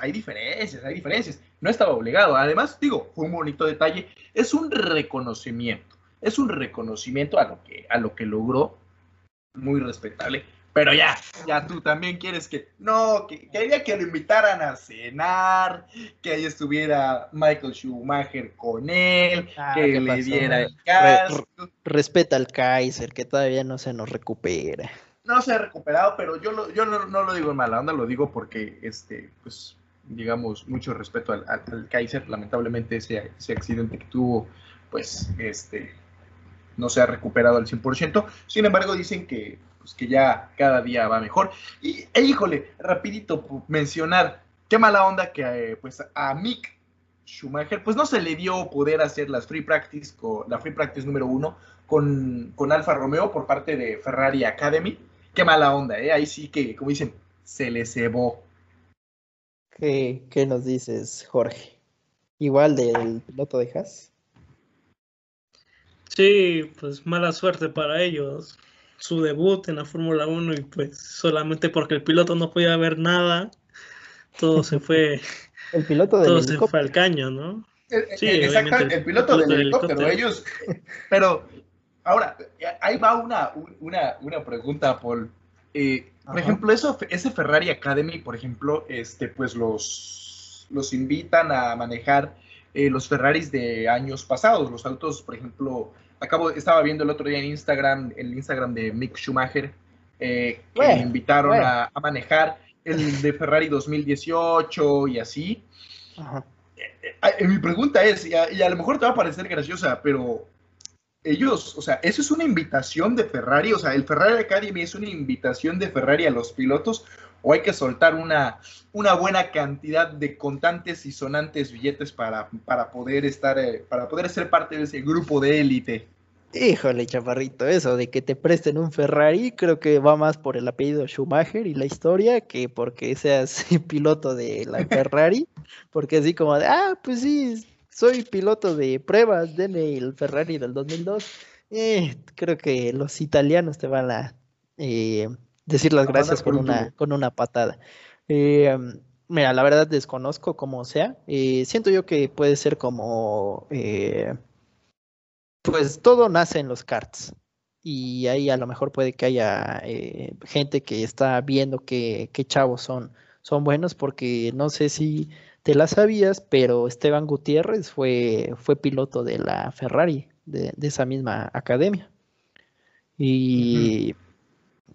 hay diferencias, hay diferencias. No estaba obligado. Además, digo, fue un bonito detalle. Es un reconocimiento. Es un reconocimiento a lo que, a lo que logró. Muy respetable. Pero ya, ya tú también quieres que, no, que, quería que lo invitaran a cenar, que ahí estuviera Michael Schumacher con él, ah, que le diera el casco.
respeta al Kaiser, que todavía no se nos recupera.
No se ha recuperado, pero yo, lo, yo no, lo digo en mala onda, lo digo porque, este, pues, digamos, mucho respeto al, al, Kaiser. Lamentablemente ese, ese accidente que tuvo, pues, este, no se ha recuperado al 100%. Sin embargo, dicen que pues que ya cada día va mejor. Y, e, híjole, rapidito mencionar, qué mala onda que eh, pues a Mick Schumacher, pues no se le dio poder hacer las free practice, la free practice número uno con, con Alfa Romeo por parte de Ferrari Academy. Qué mala onda, ¿eh? Ahí sí que, como dicen, se le cebó.
¿Qué, ¿Qué, nos dices, Jorge? ¿Igual del piloto de Haas?
Sí, pues mala suerte para ellos su debut en la Fórmula 1 y pues solamente porque el piloto no podía ver nada, todo se fue,
el piloto
todo se fue al caño, ¿no?
sí, exacto, el, piloto, del, helicóptero, ellos, pero ahora, ahí va una, una, una pregunta, Paul. Eh, por ejemplo, eso, ese Ferrari Academy, por ejemplo, este, pues los, los invitan a manejar eh, los Ferraris de años pasados, los autos, por ejemplo, acabo, estaba viendo el otro día en Instagram, el Instagram de Mick Schumacher, eh, que invitaron a, manejar el de Ferrari 2018 y así. Eh, eh, mi pregunta es, y a, lo mejor te va a parecer graciosa, pero ellos, o sea, ¿eso es una invitación de Ferrari? O sea, ¿el Ferrari Academy es una invitación de Ferrari a los pilotos? O hay que soltar una, una buena cantidad de contantes y sonantes billetes para, para poder estar, eh, para poder ser parte de ese grupo de élite.
Híjole, chaparrito, eso de que te presten un Ferrari, creo que va más por el apellido Schumacher y la historia que porque seas piloto de la Ferrari, porque así como de, ah, pues sí, soy piloto de pruebas, denme el Ferrari del 2002. Eh, creo que los italianos te van a eh, decir las gracias con una, con una patada. Eh, mira, la verdad desconozco cómo sea. Eh, siento yo que puede ser como, eh, pues todo nace en los carts. Y ahí a lo mejor puede que haya gente que está viendo que, chavos son, son buenos, porque no sé si te la sabías, pero Esteban Gutiérrez fue, fue piloto de la Ferrari, de, esa misma academia. Y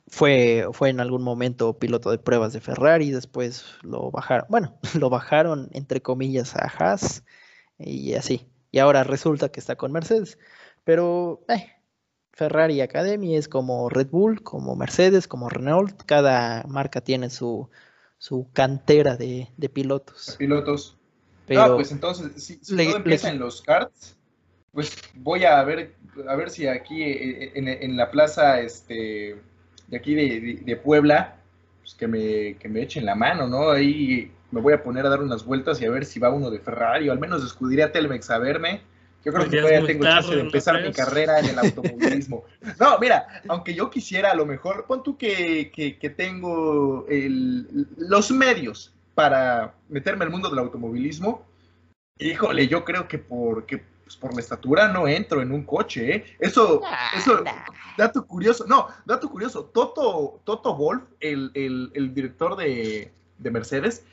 fue, fue en algún momento piloto de pruebas de Ferrari, después lo bajaron, bueno, lo bajaron entre comillas a Haas y así. Y ahora resulta que está con Mercedes. Pero eh, Ferrari Academy es como Red Bull, como Mercedes, como Renault. Cada marca tiene su, su cantera de, pilotos.
pilotos. Pero pues entonces, si, todo empieza en los karts, pues voy a ver, a ver si aquí eh, en, en la plaza, este de aquí de, Puebla, pues que me, que me echen la mano, ¿no? Ahí me voy a poner a dar unas vueltas y a ver si va uno de Ferrari, o al menos descubriría a Telmex a verme. Yo creo que todavía tengo chance de empezar mi carrera en el automovilismo. no, mira, aunque yo quisiera a lo mejor, pon tú que, que, tengo el, los medios para meterme al mundo del automovilismo, híjole, yo creo que por, pues por la estatura no entro en un coche, ¿eh? Eso, eso, dato curioso, no, dato curioso, Toto, Toto Wolf, el, director de, Mercedes,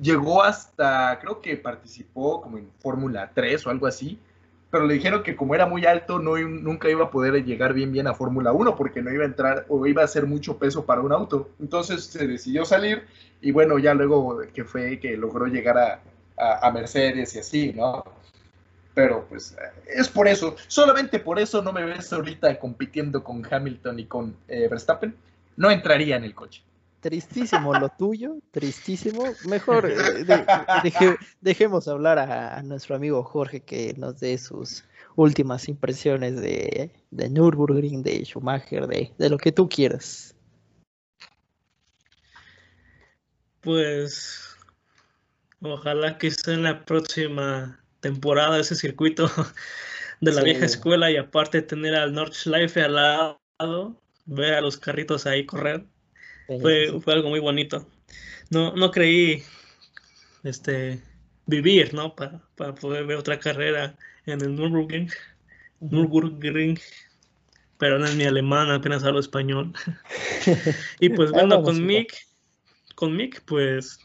llegó hasta, creo que participó como en Fórmula 3 o algo así, pero le dijeron que como era muy alto, no, nunca iba a poder llegar bien bien a Fórmula 1 porque no iba a entrar o iba a ser mucho peso para un auto. Entonces se decidió salir y bueno, ya luego que fue que logró llegar a, a Mercedes y así, ¿no? Pero pues es por eso, solamente por eso no me ves ahorita compitiendo con Hamilton y con eh, Verstappen, no entraría en el coche.
Tristísimo lo tuyo, tristísimo. Mejor eh, dejemos hablar a, nuestro amigo Jorge que nos dé sus últimas impresiones de, de Nürburgring, de Schumacher, de, de lo que tú quieras.
Pues ojalá que sea en la próxima temporada ese circuito de la vieja escuela y aparte tener al Nordschleife al lado, ver a los carritos ahí correr, fue, fue, algo muy bonito. No, no creí este, vivir, ¿no? Para, para poder ver otra carrera en el Nürburgring, Nürburgring pero no es mi alemán, apenas hablo español. y pues bueno, con Mick, con Mick, pues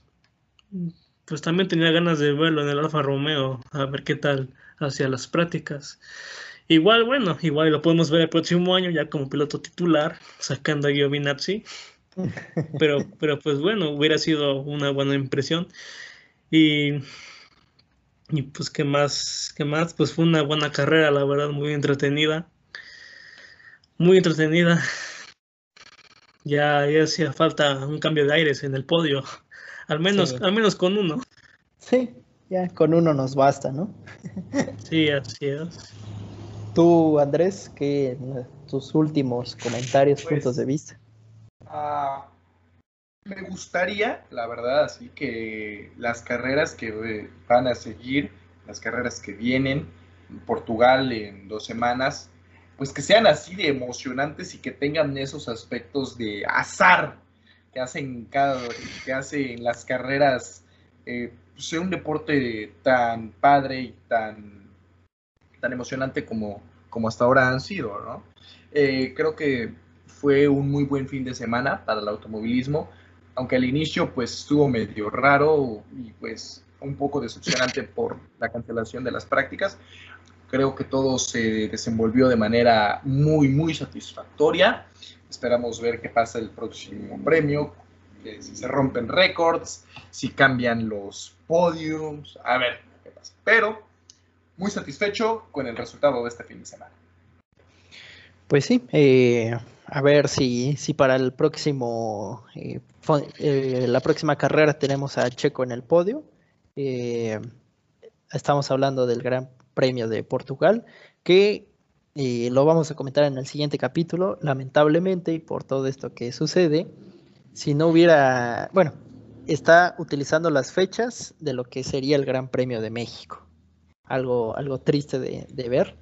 pues también tenía ganas de verlo en el Alfa Romeo, a ver qué tal hacia las prácticas. Igual, bueno, igual lo podemos ver el próximo año ya como piloto titular, sacando a Giovinazzi. Pero, pero pues bueno, hubiera sido una buena impresión. Y, y pues qué más, qué más, pues fue una buena carrera, la verdad, muy entretenida. Muy entretenida. Ya, ya hacía falta un cambio de aires en el podio. Al menos, al menos con uno.
Sí, ya con uno nos basta, ¿no?
sí, así es.
Tú, Andrés, ¿qué tus últimos comentarios, pues, puntos de vista?
Ah, me gustaría, la verdad, así que las carreras que eh, van a seguir, las carreras que vienen, en Portugal en dos semanas, pues que sean así de emocionantes y que tengan esos aspectos de azar que hacen cada, que hacen las carreras eh, sea un deporte tan padre y tan, tan emocionante como, como hasta ahora han sido, ¿no? Eh, creo que fue un muy buen fin de semana para el automovilismo, aunque al inicio pues estuvo medio raro y pues un poco decepcionante por la cancelación de las prácticas. Creo que todo se desenvolvió de manera muy, muy satisfactoria. Esperamos ver qué pasa el próximo premio, si se rompen récords, si cambian los podiums, a ver qué pasa. Pero muy satisfecho con el resultado de este fin de semana.
Pues sí, eh, a ver si, si para el próximo, eh, eh, la próxima carrera tenemos a Checo en el podio. estamos hablando del Gran Premio de Portugal, que lo vamos a comentar en el siguiente capítulo. Lamentablemente, y por todo esto que sucede, si no hubiera, bueno, está utilizando las fechas de lo que sería el Gran Premio de México. Algo, algo triste de, ver.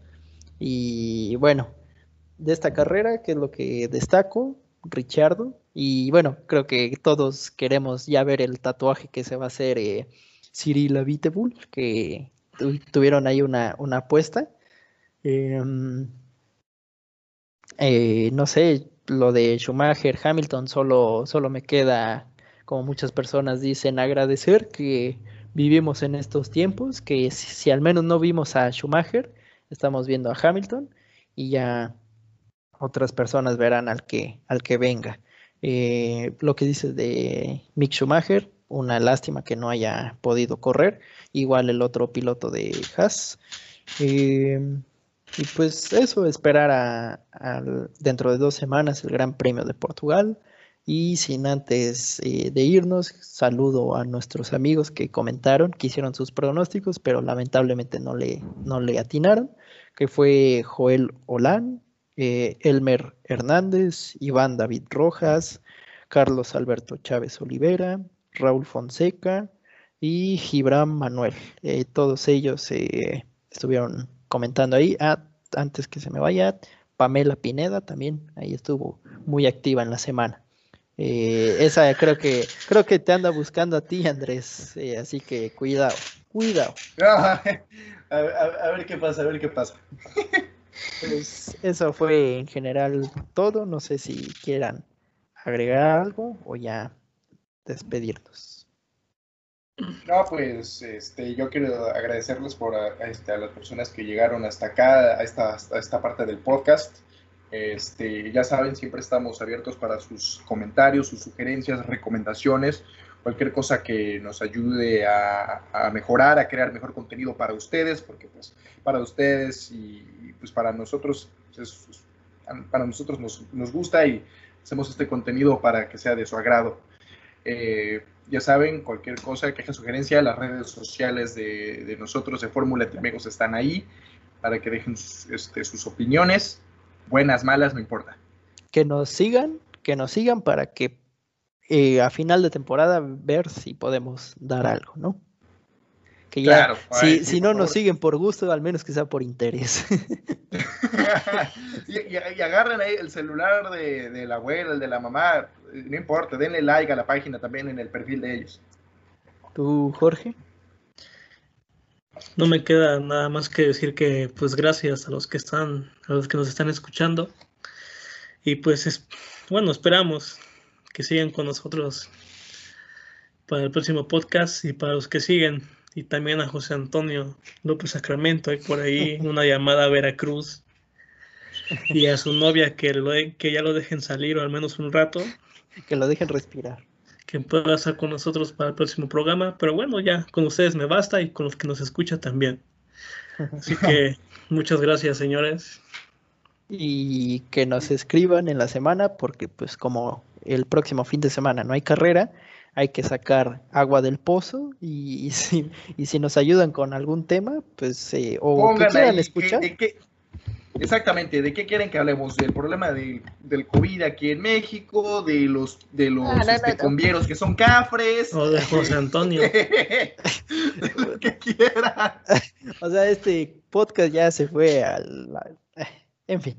Y bueno, de esta carrera, que es lo que destaco, Richardo. Y bueno, creo que todos queremos ya ver el tatuaje que se va a hacer eh, Cyril que tuvieron ahí una, una apuesta. Em, eh, no sé, lo de Schumacher, Hamilton, solo, solo me queda, como muchas personas dicen, agradecer que vivimos en estos tiempos, que si al menos no vimos a Schumacher, estamos viendo a Hamilton y ya otras personas verán al que, al que venga. Eh, lo que dices de Mick Schumacher, una lástima que no haya podido correr, igual el otro piloto de Haas. Eh, y pues eso, esperar a, dentro de dos semanas el Gran Premio de Portugal. Y sin antes eh, de irnos, saludo a nuestros amigos que comentaron, que hicieron sus pronósticos, pero lamentablemente no le, no le atinaron, que fue Joel Olán, eh, Elmer Hernández, Iván David Rojas, Carlos Alberto Chávez Olivera, Raúl Fonseca y Gibran Manuel. Eh, todos ellos estuvieron comentando ahí. Ah, antes que se me vaya, Pamela Pineda también ahí estuvo muy activa en la semana. esa creo que creo que te anda buscando a ti, Andrés. así que cuidado, cuidado.
a, ver qué pasa, a ver qué pasa.
Pues eso fue en general todo. No sé si quieran agregar algo o ya despedirnos.
No, pues este, yo quiero agradecerles por a, este, a las personas que llegaron hasta acá, a esta, esta parte del podcast. Este, ya saben, siempre estamos abiertos para sus comentarios, sus sugerencias, recomendaciones cualquier cosa que nos ayude a, mejorar, a crear mejor contenido para ustedes, porque pues para ustedes y pues para nosotros, pues, para nosotros nos, gusta y hacemos este contenido para que sea de su agrado. Eh, ya saben, cualquier cosa, queja, sugerencia, las redes sociales de, nosotros de Fórmula de Amigos están ahí para que dejen este, sus opiniones, buenas, malas, no importa.
Que nos sigan, que nos sigan para que eh, a final de temporada ver si podemos dar algo, ¿no? Que ya, si, no nos siguen por gusto, al menos que sea por interés.
y, agarren ahí el celular de, de, la abuela, el de la mamá, no importa, denle like a la página también en el perfil de ellos.
¿Tú, Jorge?
No me queda nada más que decir que pues gracias a los que están, a los que nos están escuchando. Y pues es, bueno, esperamos que sigan con nosotros para el próximo podcast y para los que siguen. Y también a José Antonio López Sacramento, hay por ahí una llamada a Veracruz. Y a su novia que, lo, que ya lo dejen salir o al menos un rato.
Que lo dejen respirar.
Que pueda estar con nosotros para el próximo programa. Pero bueno, ya con ustedes me basta y con los que nos escuchan también. Así que muchas gracias, señores.
Y que nos escriban en la semana porque pues como el próximo fin de semana no hay carrera, hay que sacar agua del pozo y, si, y si, nos ayudan con algún tema, pues, eh, o que quieran escuchar.
exactamente, ¿de qué quieren que hablemos? ¿Del problema del COVID aquí en México? ¿De los, de los este, convieros que son cafres?
O de José Antonio.
lo que quieran.
O sea, este podcast ya se fue al... En fin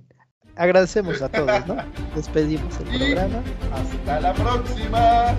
agradecemos a todos, ¿no? Despedimos el programa.
Hasta la próxima.